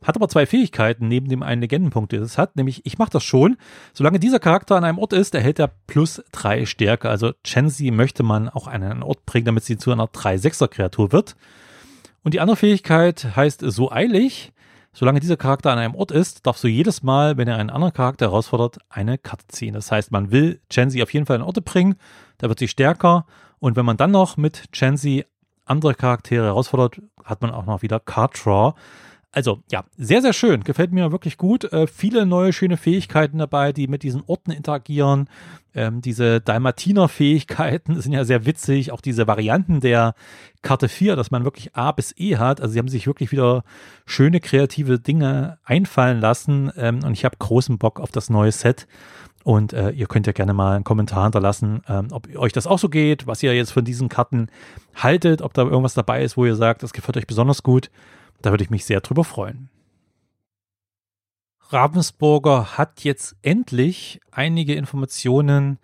A: Hat aber zwei Fähigkeiten neben dem einen Legendenpunkt, den es hat, nämlich ich mache das schon. Solange dieser Charakter an einem Ort ist, erhält er plus drei Stärke. Also Chancy möchte man auch an einen Ort bringen, damit sie zu einer 3-6er Kreatur wird. Und die andere Fähigkeit heißt so eilig. Solange dieser Charakter an einem Ort ist, darfst du jedes Mal, wenn er einen anderen Charakter herausfordert, eine Karte ziehen. Das heißt, man will Chancy auf jeden Fall an Orte bringen, da wird sie stärker. Und wenn man dann noch mit Chancy andere Charaktere herausfordert, hat man auch noch wieder Card Draw. Also ja, sehr, sehr schön. Gefällt mir wirklich gut. Äh, viele neue schöne Fähigkeiten dabei, die mit diesen Orten interagieren. Ähm, diese Dalmatiner-Fähigkeiten sind ja sehr witzig. Auch diese Varianten der Karte 4, dass man wirklich A bis E hat. Also sie haben sich wirklich wieder schöne kreative Dinge einfallen lassen. Ähm, und ich habe großen Bock auf das neue Set. Und äh, ihr könnt ja gerne mal einen Kommentar hinterlassen, ähm, ob euch das auch so geht, was ihr jetzt von diesen Karten haltet, ob da irgendwas dabei ist, wo ihr sagt, das gefällt euch besonders gut. Da würde ich mich sehr drüber freuen. Ravensburger hat jetzt endlich einige Informationen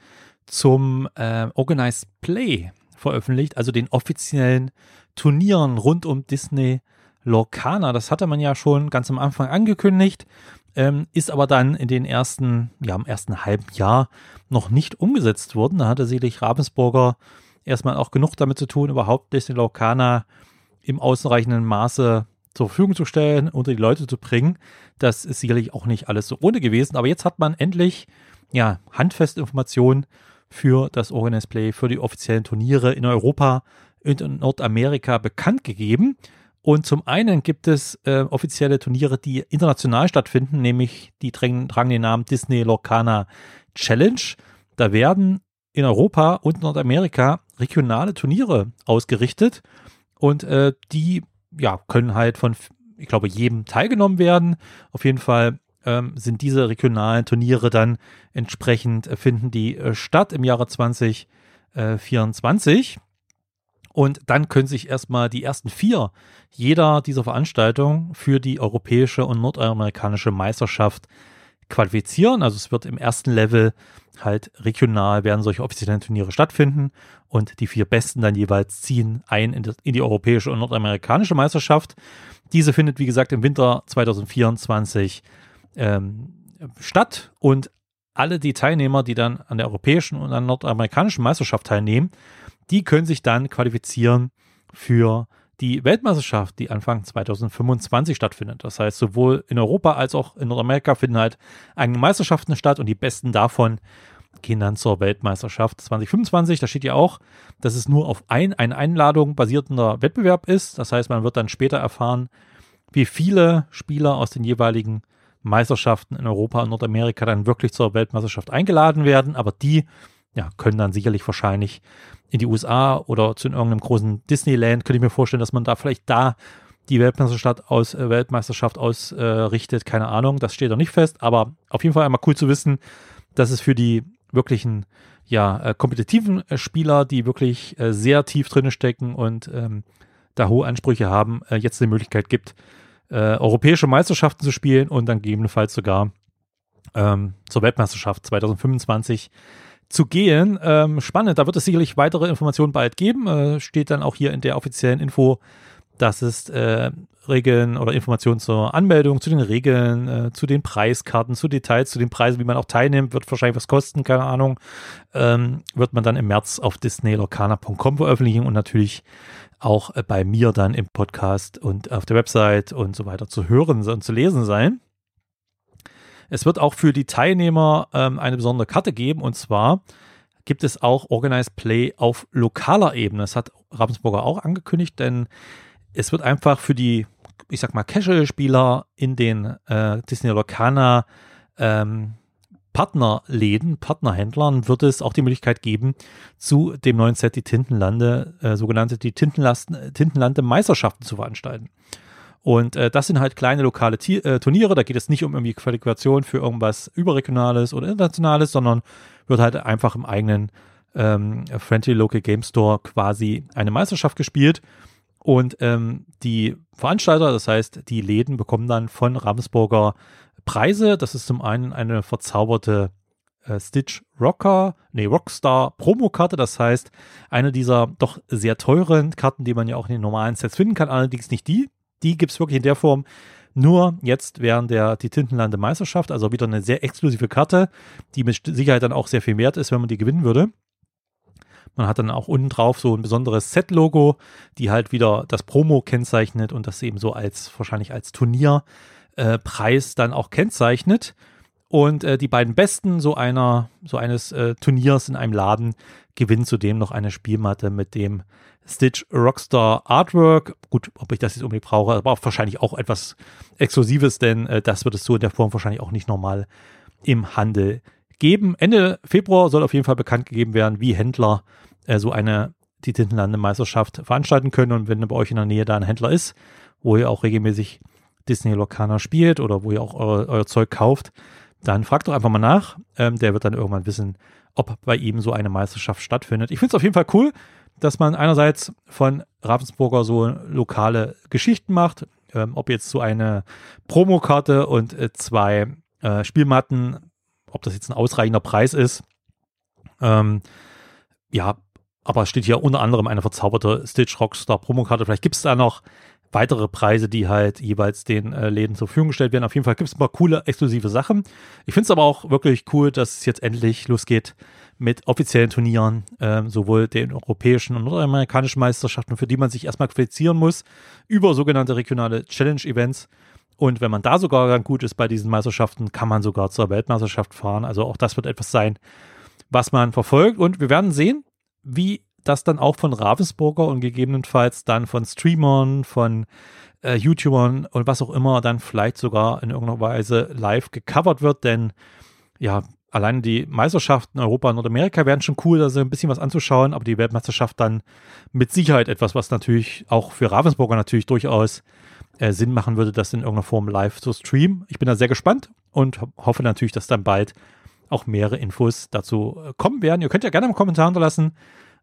A: zum äh, Organized Play veröffentlicht, also den offiziellen Turnieren rund um Disney Lorcana. Das hatte man ja schon ganz am Anfang angekündigt, ähm, ist aber dann in den ersten, ja, im ersten halben Jahr noch nicht umgesetzt worden. Da hatte sicherlich Ravensburger erstmal auch genug damit zu tun, überhaupt Disney Lorcana im ausreichenden Maße zur Verfügung zu stellen, unter die Leute zu bringen. Das ist sicherlich auch nicht alles so ohne gewesen, aber jetzt hat man endlich ja handfeste Informationen für das Organized Play, für die offiziellen Turniere in Europa und in Nordamerika bekannt gegeben. Und zum einen gibt es äh, offizielle Turniere, die international stattfinden, nämlich die tragen, tragen den Namen Disney Lorcana Challenge. Da werden in Europa und Nordamerika regionale Turniere ausgerichtet und äh, die ja, können halt von, ich glaube, jedem teilgenommen werden. Auf jeden Fall ähm, sind diese regionalen Turniere dann entsprechend, äh, finden die äh, statt im Jahre 2024. Und dann können sich erstmal die ersten vier jeder dieser Veranstaltungen für die europäische und nordamerikanische Meisterschaft qualifizieren. Also es wird im ersten Level halt regional werden solche offiziellen Turniere stattfinden und die vier Besten dann jeweils ziehen ein in die, in die europäische und nordamerikanische Meisterschaft. Diese findet, wie gesagt, im Winter 2024 ähm, statt und alle die Teilnehmer, die dann an der europäischen und an der nordamerikanischen Meisterschaft teilnehmen, die können sich dann qualifizieren für die Weltmeisterschaft, die Anfang 2025 stattfindet. Das heißt, sowohl in Europa als auch in Nordamerika finden halt eigene Meisterschaften statt und die besten davon gehen dann zur Weltmeisterschaft 2025. Da steht ja auch, dass es nur auf ein, eine Einladung basierender Wettbewerb ist. Das heißt, man wird dann später erfahren, wie viele Spieler aus den jeweiligen Meisterschaften in Europa und Nordamerika dann wirklich zur Weltmeisterschaft eingeladen werden. Aber die ja, können dann sicherlich wahrscheinlich in die USA oder zu irgendeinem großen Disneyland, könnte ich mir vorstellen, dass man da vielleicht da die Weltmeisterschaft aus äh, Weltmeisterschaft ausrichtet, äh, keine Ahnung, das steht noch nicht fest, aber auf jeden Fall einmal cool zu wissen, dass es für die wirklichen ja, äh, kompetitiven äh, Spieler, die wirklich äh, sehr tief drin stecken und ähm, da hohe Ansprüche haben, äh, jetzt die Möglichkeit gibt, europäische Meisterschaften zu spielen und dann gegebenenfalls sogar ähm, zur Weltmeisterschaft 2025 zu gehen. Ähm, spannend, da wird es sicherlich weitere Informationen bald geben. Äh, steht dann auch hier in der offiziellen Info, dass es äh, Regeln oder Informationen zur Anmeldung, zu den Regeln, äh, zu den Preiskarten, zu Details, zu den Preisen, wie man auch teilnimmt, wird wahrscheinlich was kosten, keine Ahnung. Ähm, wird man dann im März auf disneylocana.com veröffentlichen und natürlich auch äh, bei mir dann im Podcast und auf der Website und so weiter zu hören und zu lesen sein. Es wird auch für die Teilnehmer ähm, eine besondere Karte geben und zwar gibt es auch Organized Play auf lokaler Ebene. Das hat Ravensburger auch angekündigt, denn es wird einfach für die, ich sag mal, Casual-Spieler in den äh, Disney Locana ähm, Partnerläden, Partnerhändlern wird es auch die Möglichkeit geben, zu dem neuen Set die Tintenlande, äh, sogenannte die Tintenlande Meisterschaften zu veranstalten. Und äh, das sind halt kleine lokale T äh, Turniere. Da geht es nicht um irgendwie Qualifikation für irgendwas überregionales oder internationales, sondern wird halt einfach im eigenen ähm, Friendly Local Game Store quasi eine Meisterschaft gespielt. Und ähm, die Veranstalter, das heißt die Läden, bekommen dann von Ravensburger Preise. Das ist zum einen eine verzauberte äh, Stitch Rocker, nee, Rockstar Promokarte. Das heißt, eine dieser doch sehr teuren Karten, die man ja auch in den normalen Sets finden kann, allerdings nicht die. Die gibt es wirklich in der Form nur jetzt während der die Tintenlande Meisterschaft, also wieder eine sehr exklusive Karte, die mit Sicherheit dann auch sehr viel wert ist, wenn man die gewinnen würde. Man hat dann auch unten drauf so ein besonderes Set-Logo, die halt wieder das Promo kennzeichnet und das eben so als wahrscheinlich als Turnierpreis äh, dann auch kennzeichnet. Und äh, die beiden Besten so einer, so eines äh, Turniers in einem Laden gewinnen zudem noch eine Spielmatte mit dem Stitch Rockstar Artwork. Gut, ob ich das jetzt unbedingt brauche, aber auch wahrscheinlich auch etwas Exklusives, denn äh, das wird es so in der Form wahrscheinlich auch nicht normal im Handel geben. Ende Februar soll auf jeden Fall bekannt gegeben werden, wie Händler äh, so eine die Tintenlande-Meisterschaft veranstalten können. Und wenn bei euch in der Nähe da ein Händler ist, wo ihr auch regelmäßig Disney Locana spielt oder wo ihr auch eure, euer Zeug kauft, dann fragt doch einfach mal nach. Ähm, der wird dann irgendwann wissen, ob bei ihm so eine Meisterschaft stattfindet. Ich finde es auf jeden Fall cool, dass man einerseits von Ravensburger so lokale Geschichten macht, ähm, ob jetzt so eine Promokarte und äh, zwei äh, Spielmatten, ob das jetzt ein ausreichender Preis ist. Ähm, ja, aber es steht hier unter anderem eine verzauberte Stitch Rockstar Promokarte. Vielleicht gibt es da noch weitere Preise, die halt jeweils den äh, Läden zur Verfügung gestellt werden. Auf jeden Fall gibt es ein paar coole, exklusive Sachen. Ich finde es aber auch wirklich cool, dass es jetzt endlich losgeht mit offiziellen Turnieren, äh, sowohl den europäischen und nordamerikanischen Meisterschaften, für die man sich erstmal qualifizieren muss, über sogenannte regionale Challenge-Events. Und wenn man da sogar dann gut ist bei diesen Meisterschaften, kann man sogar zur Weltmeisterschaft fahren. Also auch das wird etwas sein, was man verfolgt. Und wir werden sehen, wie das dann auch von Ravensburger und gegebenenfalls dann von Streamern, von äh, YouTubern und was auch immer dann vielleicht sogar in irgendeiner Weise live gecovert wird, denn ja, allein die Meisterschaften Europa und Nordamerika wären schon cool, da so ein bisschen was anzuschauen, aber die Weltmeisterschaft dann mit Sicherheit etwas, was natürlich auch für Ravensburger natürlich durchaus äh, Sinn machen würde, das in irgendeiner Form live zu streamen. Ich bin da sehr gespannt und hoffe natürlich, dass dann bald auch mehrere Infos dazu äh, kommen werden. Ihr könnt ja gerne im Kommentar hinterlassen,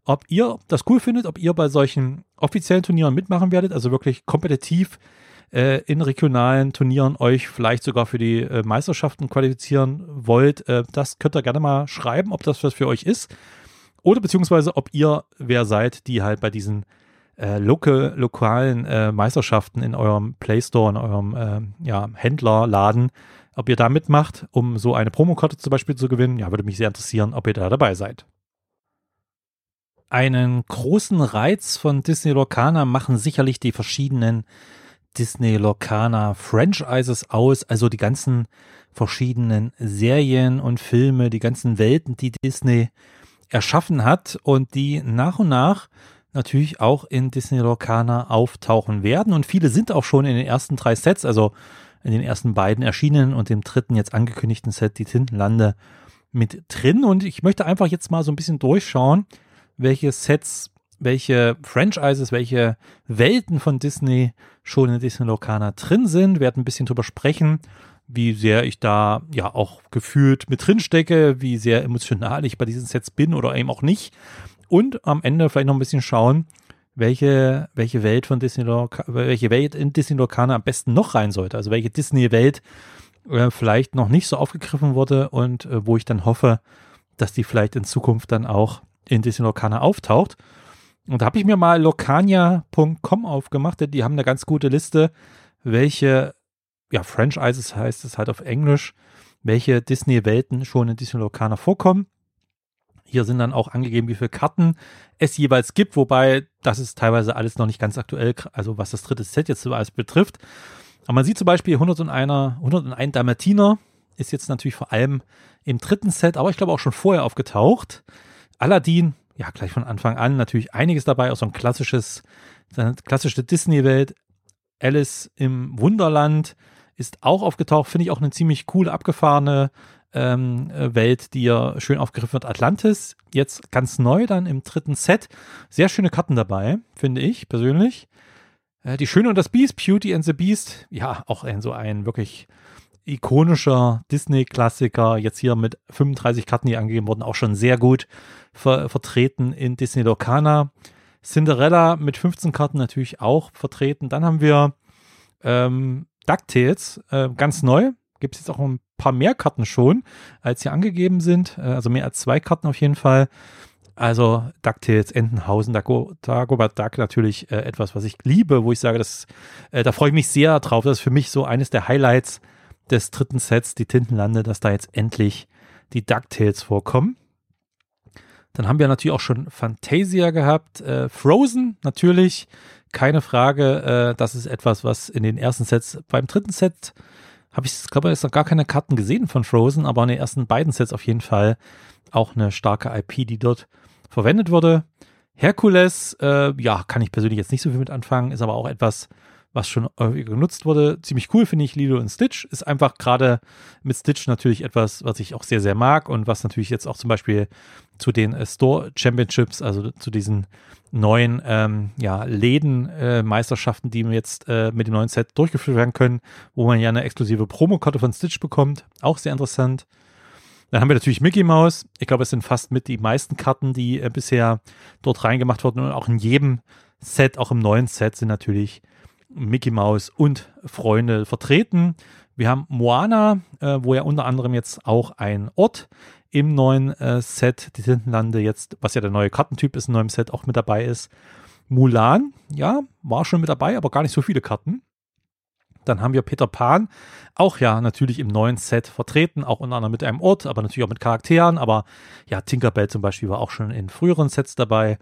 A: ob ihr das cool findet, ob ihr bei solchen offiziellen Turnieren mitmachen werdet, also wirklich kompetitiv äh, in regionalen Turnieren euch vielleicht sogar für die äh, Meisterschaften qualifizieren wollt. Äh, das könnt ihr gerne mal schreiben, ob das was für euch ist. Oder beziehungsweise, ob ihr wer seid, die halt bei diesen äh, local, lokalen äh, Meisterschaften in eurem Play Store, in eurem äh, ja, Händlerladen, ob ihr da mitmacht, um so eine Promokarte zum Beispiel zu gewinnen. Ja, würde mich sehr interessieren, ob ihr da dabei seid einen großen Reiz von Disney Lorcaner machen sicherlich die verschiedenen Disney Lorcaner Franchises aus, also die ganzen verschiedenen Serien und Filme, die ganzen Welten, die Disney erschaffen hat und die nach und nach natürlich auch in Disney Lorcaner auftauchen werden. Und viele sind auch schon in den ersten drei Sets, also in den ersten beiden erschienenen und dem dritten jetzt angekündigten Set, die Tintenlande, mit drin. Und ich möchte einfach jetzt mal so ein bisschen durchschauen, welche Sets, welche Franchises, welche Welten von Disney schon in Disney Locana drin sind. Wir werden ein bisschen drüber sprechen, wie sehr ich da ja auch gefühlt mit drin stecke, wie sehr emotional ich bei diesen Sets bin oder eben auch nicht. Und am Ende vielleicht noch ein bisschen schauen, welche, welche Welt von Disney welche Welt in Disney Locana am besten noch rein sollte. Also welche Disney-Welt äh, vielleicht noch nicht so aufgegriffen wurde und äh, wo ich dann hoffe, dass die vielleicht in Zukunft dann auch in Disney Locana auftaucht. Und da habe ich mir mal locania.com aufgemacht, denn die haben eine ganz gute Liste, welche, ja, Franchises heißt es halt auf Englisch, welche Disney-Welten schon in Disney Locana vorkommen. Hier sind dann auch angegeben, wie viele Karten es jeweils gibt, wobei das ist teilweise alles noch nicht ganz aktuell, also was das dritte Set jetzt so alles betrifft. Aber man sieht zum Beispiel 101, 101 Dalmatiner ist jetzt natürlich vor allem im dritten Set, aber ich glaube auch schon vorher aufgetaucht. Aladdin, ja, gleich von Anfang an natürlich einiges dabei, auch so ein klassisches, eine klassische Disney-Welt. Alice im Wunderland ist auch aufgetaucht, finde ich auch eine ziemlich coole, abgefahrene ähm, Welt, die ja schön aufgegriffen wird. Atlantis, jetzt ganz neu dann im dritten Set. Sehr schöne Karten dabei, finde ich persönlich. Äh, die Schöne und das Beast, Beauty and the Beast, ja, auch ein so ein wirklich ikonischer Disney-Klassiker, jetzt hier mit 35 Karten, die angegeben wurden, auch schon sehr gut ver vertreten in Disney Locana. Cinderella mit 15 Karten natürlich auch vertreten. Dann haben wir ähm, DuckTales, äh, ganz neu. Gibt es jetzt auch ein paar mehr Karten schon, als hier angegeben sind. Äh, also mehr als zwei Karten auf jeden Fall. Also DuckTales, Entenhausen, Dagobert Duck natürlich äh, etwas, was ich liebe, wo ich sage, das, äh, da freue ich mich sehr drauf. Das ist für mich so eines der Highlights des dritten Sets, die Tintenlande, dass da jetzt endlich die DuckTales vorkommen. Dann haben wir natürlich auch schon Fantasia gehabt, äh, Frozen natürlich, keine Frage. Äh, das ist etwas, was in den ersten Sets, beim dritten Set habe ich, glaube ich, noch gar keine Karten gesehen von Frozen, aber in den ersten beiden Sets auf jeden Fall auch eine starke IP, die dort verwendet wurde. Herkules, äh, ja, kann ich persönlich jetzt nicht so viel mit anfangen, ist aber auch etwas, was schon genutzt wurde. Ziemlich cool finde ich Lilo und Stitch. Ist einfach gerade mit Stitch natürlich etwas, was ich auch sehr, sehr mag und was natürlich jetzt auch zum Beispiel zu den äh, Store Championships, also zu diesen neuen ähm, ja, Läden-Meisterschaften, äh, die jetzt äh, mit dem neuen Set durchgeführt werden können, wo man ja eine exklusive Promokarte von Stitch bekommt. Auch sehr interessant. Dann haben wir natürlich Mickey Mouse. Ich glaube, es sind fast mit die meisten Karten, die äh, bisher dort reingemacht wurden. Und auch in jedem Set, auch im neuen Set, sind natürlich Mickey Mouse und Freunde vertreten. Wir haben Moana, äh, wo ja unter anderem jetzt auch ein Ort im neuen äh, Set, die Tintenlande jetzt, was ja der neue Kartentyp ist, im neuen Set auch mit dabei ist. Mulan, ja, war schon mit dabei, aber gar nicht so viele Karten. Dann haben wir Peter Pan, auch ja natürlich im neuen Set vertreten, auch unter anderem mit einem Ort, aber natürlich auch mit Charakteren. Aber ja, Tinkerbell zum Beispiel war auch schon in früheren Sets dabei.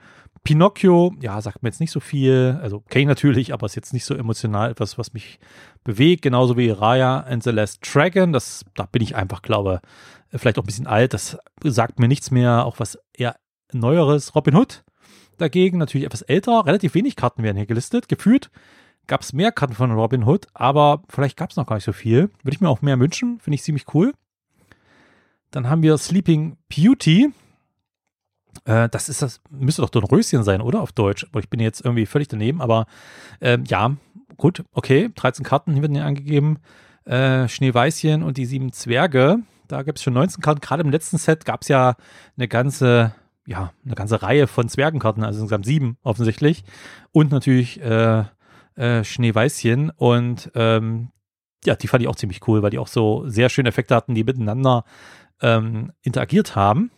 A: Pinocchio, ja, sagt mir jetzt nicht so viel. Also ich natürlich, aber ist jetzt nicht so emotional etwas, was mich bewegt. Genauso wie Raya and the Last Dragon. Das, da bin ich einfach, glaube vielleicht auch ein bisschen alt. Das sagt mir nichts mehr. Auch was eher Neueres. Robin Hood dagegen natürlich etwas älter. Relativ wenig Karten werden hier gelistet. Gefühlt gab es mehr Karten von Robin Hood, aber vielleicht gab es noch gar nicht so viel. Würde ich mir auch mehr wünschen, finde ich ziemlich cool. Dann haben wir Sleeping Beauty. Äh, das ist das, müsste doch Dornröschen sein, oder? Auf Deutsch. Ich bin jetzt irgendwie völlig daneben, aber äh, ja, gut, okay. 13 Karten werden hier angegeben. Äh, Schneeweißchen und die sieben Zwerge. Da gibt es schon 19 Karten. Gerade im letzten Set gab es ja eine ganze, ja, eine ganze Reihe von Zwergenkarten, also insgesamt sieben offensichtlich. Und natürlich äh, äh, Schneeweißchen. Und ähm, ja, die fand ich auch ziemlich cool, weil die auch so sehr schöne Effekte hatten, die miteinander ähm, interagiert haben.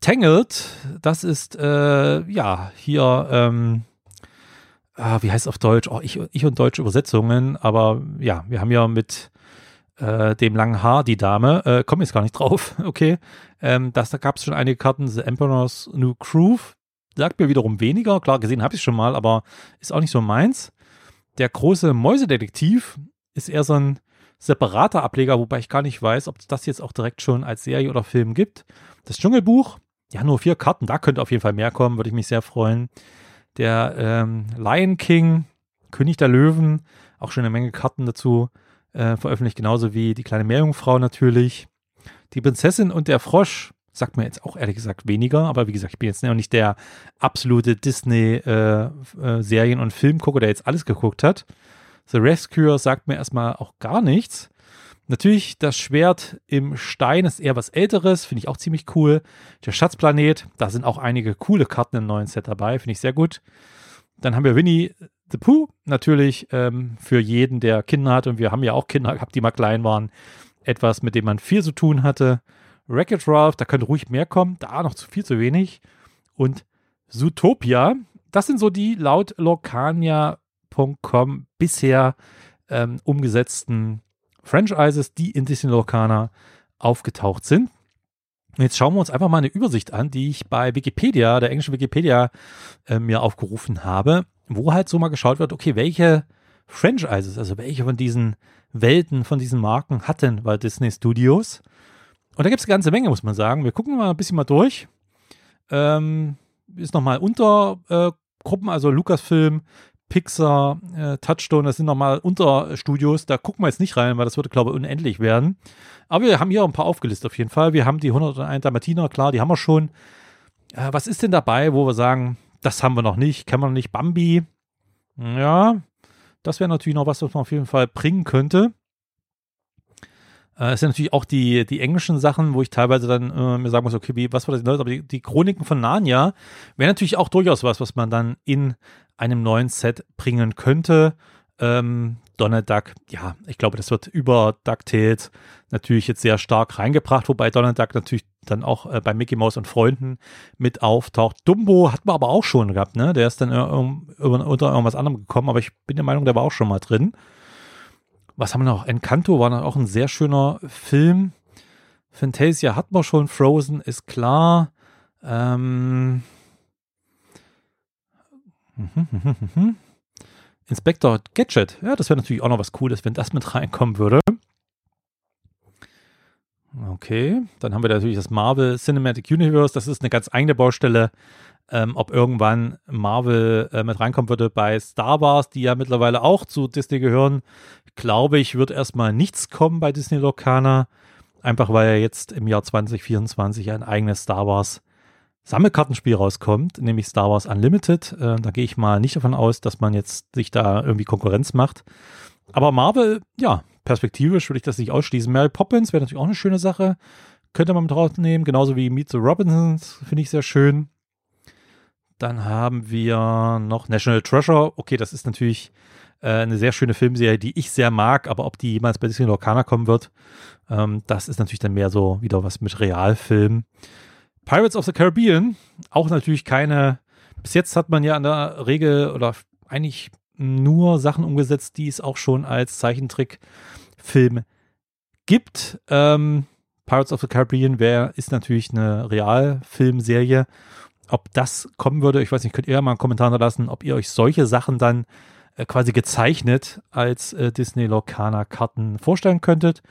A: Tangled, das ist äh, ja hier, ähm, ah, wie heißt es auf Deutsch? Oh, ich, ich und deutsche Übersetzungen, aber ja, wir haben ja mit äh, dem langen Haar die Dame, äh, komme jetzt gar nicht drauf, okay. Ähm, das, da gab es schon einige Karten, The Emperor's New Groove, sagt mir wiederum weniger. Klar, gesehen habe ich schon mal, aber ist auch nicht so meins. Der große Mäusedetektiv ist eher so ein separater Ableger, wobei ich gar nicht weiß, ob das jetzt auch direkt schon als Serie oder Film gibt. Das Dschungelbuch, ja, nur vier Karten, da könnte auf jeden Fall mehr kommen, würde ich mich sehr freuen. Der ähm, Lion King, König der Löwen, auch schon eine Menge Karten dazu äh, veröffentlicht, genauso wie die kleine Meerjungfrau natürlich. Die Prinzessin und der Frosch, Sagt mir jetzt auch ehrlich gesagt weniger, aber wie gesagt, ich bin jetzt noch nicht der absolute Disney-Serien- äh, äh, und Filmgucker, der jetzt alles geguckt hat. The Rescuer sagt mir erstmal auch gar nichts. Natürlich, das Schwert im Stein ist eher was Älteres, finde ich auch ziemlich cool. Der Schatzplanet, da sind auch einige coole Karten im neuen Set dabei, finde ich sehr gut. Dann haben wir Winnie the Pooh, natürlich ähm, für jeden, der Kinder hat. Und wir haben ja auch Kinder gehabt, die mal klein waren. Etwas, mit dem man viel zu tun hatte. Wreck-It Ralph, da könnte ruhig mehr kommen, da noch zu viel zu wenig. Und Zootopia, das sind so die laut Lorcania.com bisher ähm, umgesetzten Franchises, die in Disney Lorcana aufgetaucht sind. Und jetzt schauen wir uns einfach mal eine Übersicht an, die ich bei Wikipedia, der englischen Wikipedia, äh, mir aufgerufen habe, wo halt so mal geschaut wird, okay, welche Franchises, also welche von diesen Welten, von diesen Marken hatten bei Disney Studios. Und da gibt es eine ganze Menge, muss man sagen. Wir gucken mal ein bisschen mal durch. Ähm, ist nochmal Untergruppen, äh, also Lucasfilm, Pixar, äh, Touchstone, das sind nochmal Unterstudios. Da gucken wir jetzt nicht rein, weil das würde, glaube ich, unendlich werden. Aber wir haben hier ein paar aufgelistet auf jeden Fall. Wir haben die 101 Dalmatiner, klar, die haben wir schon. Äh, was ist denn dabei, wo wir sagen, das haben wir noch nicht, kennen wir noch nicht? Bambi. Ja, das wäre natürlich noch was, was man auf jeden Fall bringen könnte. Äh, es sind natürlich auch die, die englischen Sachen, wo ich teilweise dann äh, mir sagen muss, okay, wie, was war das denn? Aber die, die Chroniken von Narnia wäre natürlich auch durchaus was, was man dann in einem neuen Set bringen könnte. Ähm, Donald Duck, ja, ich glaube, das wird über DuckTales natürlich jetzt sehr stark reingebracht, wobei Donald Duck natürlich dann auch äh, bei Mickey Mouse und Freunden mit auftaucht. Dumbo hat man aber auch schon gehabt, ne? Der ist dann unter irgendwas anderem gekommen, aber ich bin der Meinung, der war auch schon mal drin. Was haben wir noch? Encanto war noch auch ein sehr schöner Film. Fantasia hat man schon, Frozen ist klar. Ähm, Inspector Gadget, ja, das wäre natürlich auch noch was Cooles, wenn das mit reinkommen würde. Okay, dann haben wir natürlich das Marvel Cinematic Universe. Das ist eine ganz eigene Baustelle. Ähm, ob irgendwann Marvel äh, mit reinkommen würde bei Star Wars, die ja mittlerweile auch zu Disney gehören, glaube ich, wird erstmal nichts kommen bei Disney Locana. Einfach weil ja jetzt im Jahr 2024 ein eigenes Star Wars Sammelkartenspiel rauskommt, nämlich Star Wars Unlimited. Äh, da gehe ich mal nicht davon aus, dass man jetzt sich da irgendwie Konkurrenz macht. Aber Marvel, ja, perspektivisch würde ich das nicht ausschließen. Mary Poppins wäre natürlich auch eine schöne Sache. Könnte man mit draufnehmen, genauso wie Meet the Robinsons, finde ich sehr schön. Dann haben wir noch National Treasure. Okay, das ist natürlich äh, eine sehr schöne Filmserie, die ich sehr mag, aber ob die jemals bei Disney Locana kommen wird, ähm, das ist natürlich dann mehr so wieder was mit Realfilm. Pirates of the Caribbean, auch natürlich keine, bis jetzt hat man ja in der Regel oder eigentlich nur Sachen umgesetzt, die es auch schon als Zeichentrickfilm gibt. Ähm, Pirates of the Caribbean wär, ist natürlich eine Realfilmserie. Ob das kommen würde, ich weiß nicht, könnt ihr mal einen Kommentar hinterlassen, ob ihr euch solche Sachen dann äh, quasi gezeichnet als äh, Disney Locana Karten vorstellen könntet.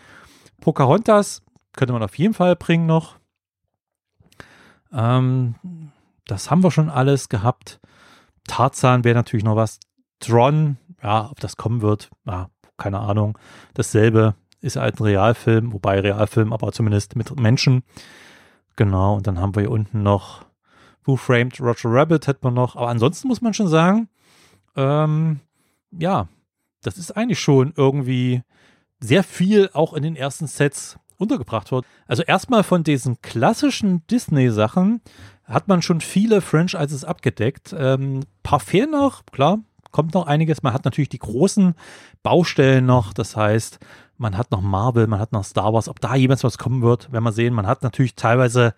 A: Pocahontas könnte man auf jeden Fall bringen noch. Ähm, das haben wir schon alles gehabt. Tarzan wäre natürlich noch was. Tron, ja, ob das kommen wird, ja, keine Ahnung. Dasselbe ist halt ein Realfilm, wobei Realfilm, aber zumindest mit Menschen. Genau, und dann haben wir hier unten noch Who Framed Roger Rabbit, hätten wir noch. Aber ansonsten muss man schon sagen, ähm, ja, das ist eigentlich schon irgendwie sehr viel auch in den ersten Sets untergebracht wird. Also erstmal von diesen klassischen Disney-Sachen hat man schon viele Franchises abgedeckt. Ähm, paar fehlen noch, klar, kommt noch einiges. Man hat natürlich die großen Baustellen noch. Das heißt, man hat noch Marvel, man hat noch Star Wars. Ob da jemals was kommen wird, werden wir sehen. Man hat natürlich teilweise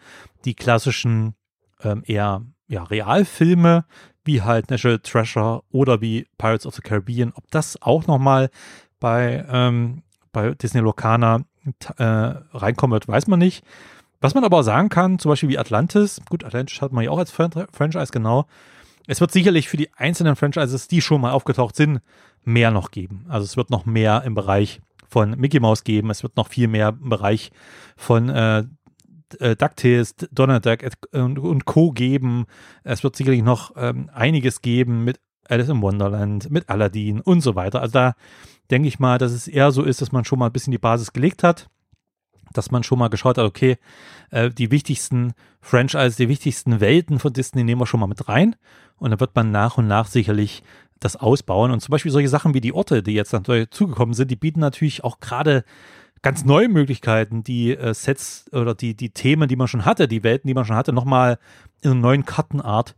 A: die klassischen ähm, eher ja, Realfilme, wie halt National Treasure oder wie Pirates of the Caribbean. Ob das auch nochmal bei, ähm, bei Disney Locana äh, reinkommen wird, weiß man nicht. Was man aber sagen kann, zum Beispiel wie Atlantis, gut, Atlantis hat man ja auch als Franchise, genau, es wird sicherlich für die einzelnen Franchises, die schon mal aufgetaucht sind, mehr noch geben. Also es wird noch mehr im Bereich von Mickey Mouse geben. Es wird noch viel mehr im Bereich von äh, äh DuckTales, Donald Duck und, und, Co. geben. Es wird sicherlich noch ähm, einiges geben mit Alice in Wonderland, mit Aladdin und so weiter. Also da denke ich mal, dass es eher so ist, dass man schon mal ein bisschen die Basis gelegt hat dass man schon mal geschaut hat, okay, äh, die wichtigsten Franchises, die wichtigsten Welten von Disney nehmen wir schon mal mit rein. Und dann wird man nach und nach sicherlich das ausbauen. Und zum Beispiel solche Sachen wie die Orte, die jetzt dazugekommen sind, die bieten natürlich auch gerade ganz neue Möglichkeiten, die äh, Sets oder die, die Themen, die man schon hatte, die Welten, die man schon hatte, nochmal in einer neuen Kartenart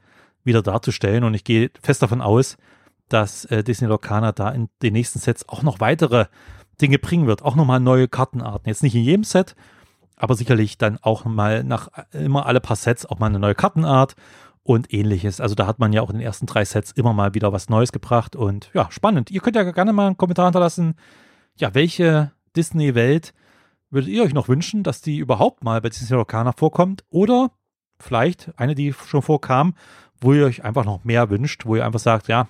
A: wieder darzustellen. Und ich gehe fest davon aus, dass äh, Disney Locana da in den nächsten Sets auch noch weitere Dinge bringen wird. Auch nochmal neue Kartenarten. Jetzt nicht in jedem Set, aber sicherlich dann auch mal nach immer alle paar Sets auch mal eine neue Kartenart und ähnliches. Also da hat man ja auch in den ersten drei Sets immer mal wieder was Neues gebracht und ja, spannend. Ihr könnt ja gerne mal einen Kommentar hinterlassen. Ja, welche Disney-Welt würdet ihr euch noch wünschen, dass die überhaupt mal bei Disney Locana vorkommt? Oder vielleicht eine, die schon vorkam, wo ihr euch einfach noch mehr wünscht, wo ihr einfach sagt, ja,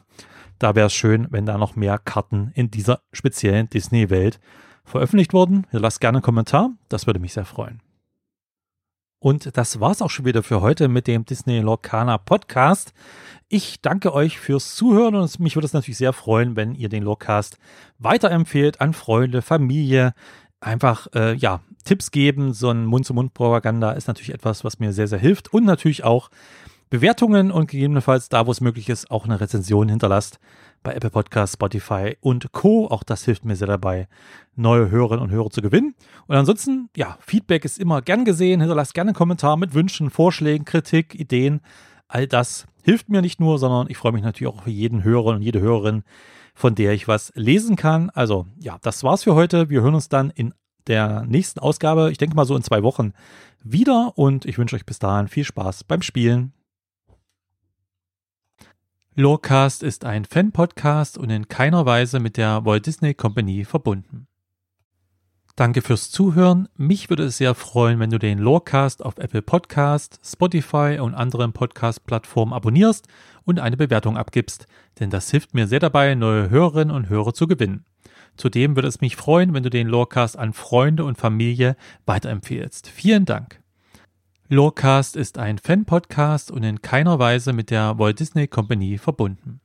A: da wäre es schön, wenn da noch mehr Karten in dieser speziellen Disney-Welt veröffentlicht wurden. Lasst gerne einen Kommentar, das würde mich sehr freuen. Und das war's auch schon wieder für heute mit dem Disney Lorcaner Podcast. Ich danke euch fürs Zuhören und mich würde es natürlich sehr freuen, wenn ihr den Lorcast weiterempfehlt an Freunde, Familie. Einfach, äh, ja, Tipps geben. So ein Mund-zu-Mund-Propaganda ist natürlich etwas, was mir sehr, sehr hilft. Und natürlich auch Bewertungen und gegebenenfalls da, wo es möglich ist, auch eine Rezension hinterlasst bei Apple Podcasts, Spotify und Co. Auch das hilft mir sehr dabei, neue Hörerinnen und Hörer zu gewinnen. Und ansonsten, ja, Feedback ist immer gern gesehen. Hinterlasst gerne einen Kommentar mit Wünschen, Vorschlägen, Kritik, Ideen. All das hilft mir nicht nur, sondern ich freue mich natürlich auch für jeden Hörer und jede Hörerin, von der ich was lesen kann. Also ja, das war's für heute. Wir hören uns dann in der nächsten Ausgabe, ich denke mal so in zwei Wochen, wieder und ich wünsche euch bis dahin viel Spaß beim Spielen. Lorecast ist ein Fan-Podcast und in keiner Weise mit der Walt Disney Company verbunden. Danke fürs Zuhören. Mich würde es sehr freuen, wenn du den Lorecast auf Apple Podcast, Spotify und anderen Podcast-Plattformen abonnierst und eine Bewertung abgibst, denn das hilft mir sehr dabei, neue Hörerinnen und Hörer zu gewinnen. Zudem würde es mich freuen, wenn du den Lorecast an Freunde und Familie weiterempfehlst. Vielen Dank. Lorecast ist ein Fan-Podcast und in keiner Weise mit der Walt Disney Company verbunden.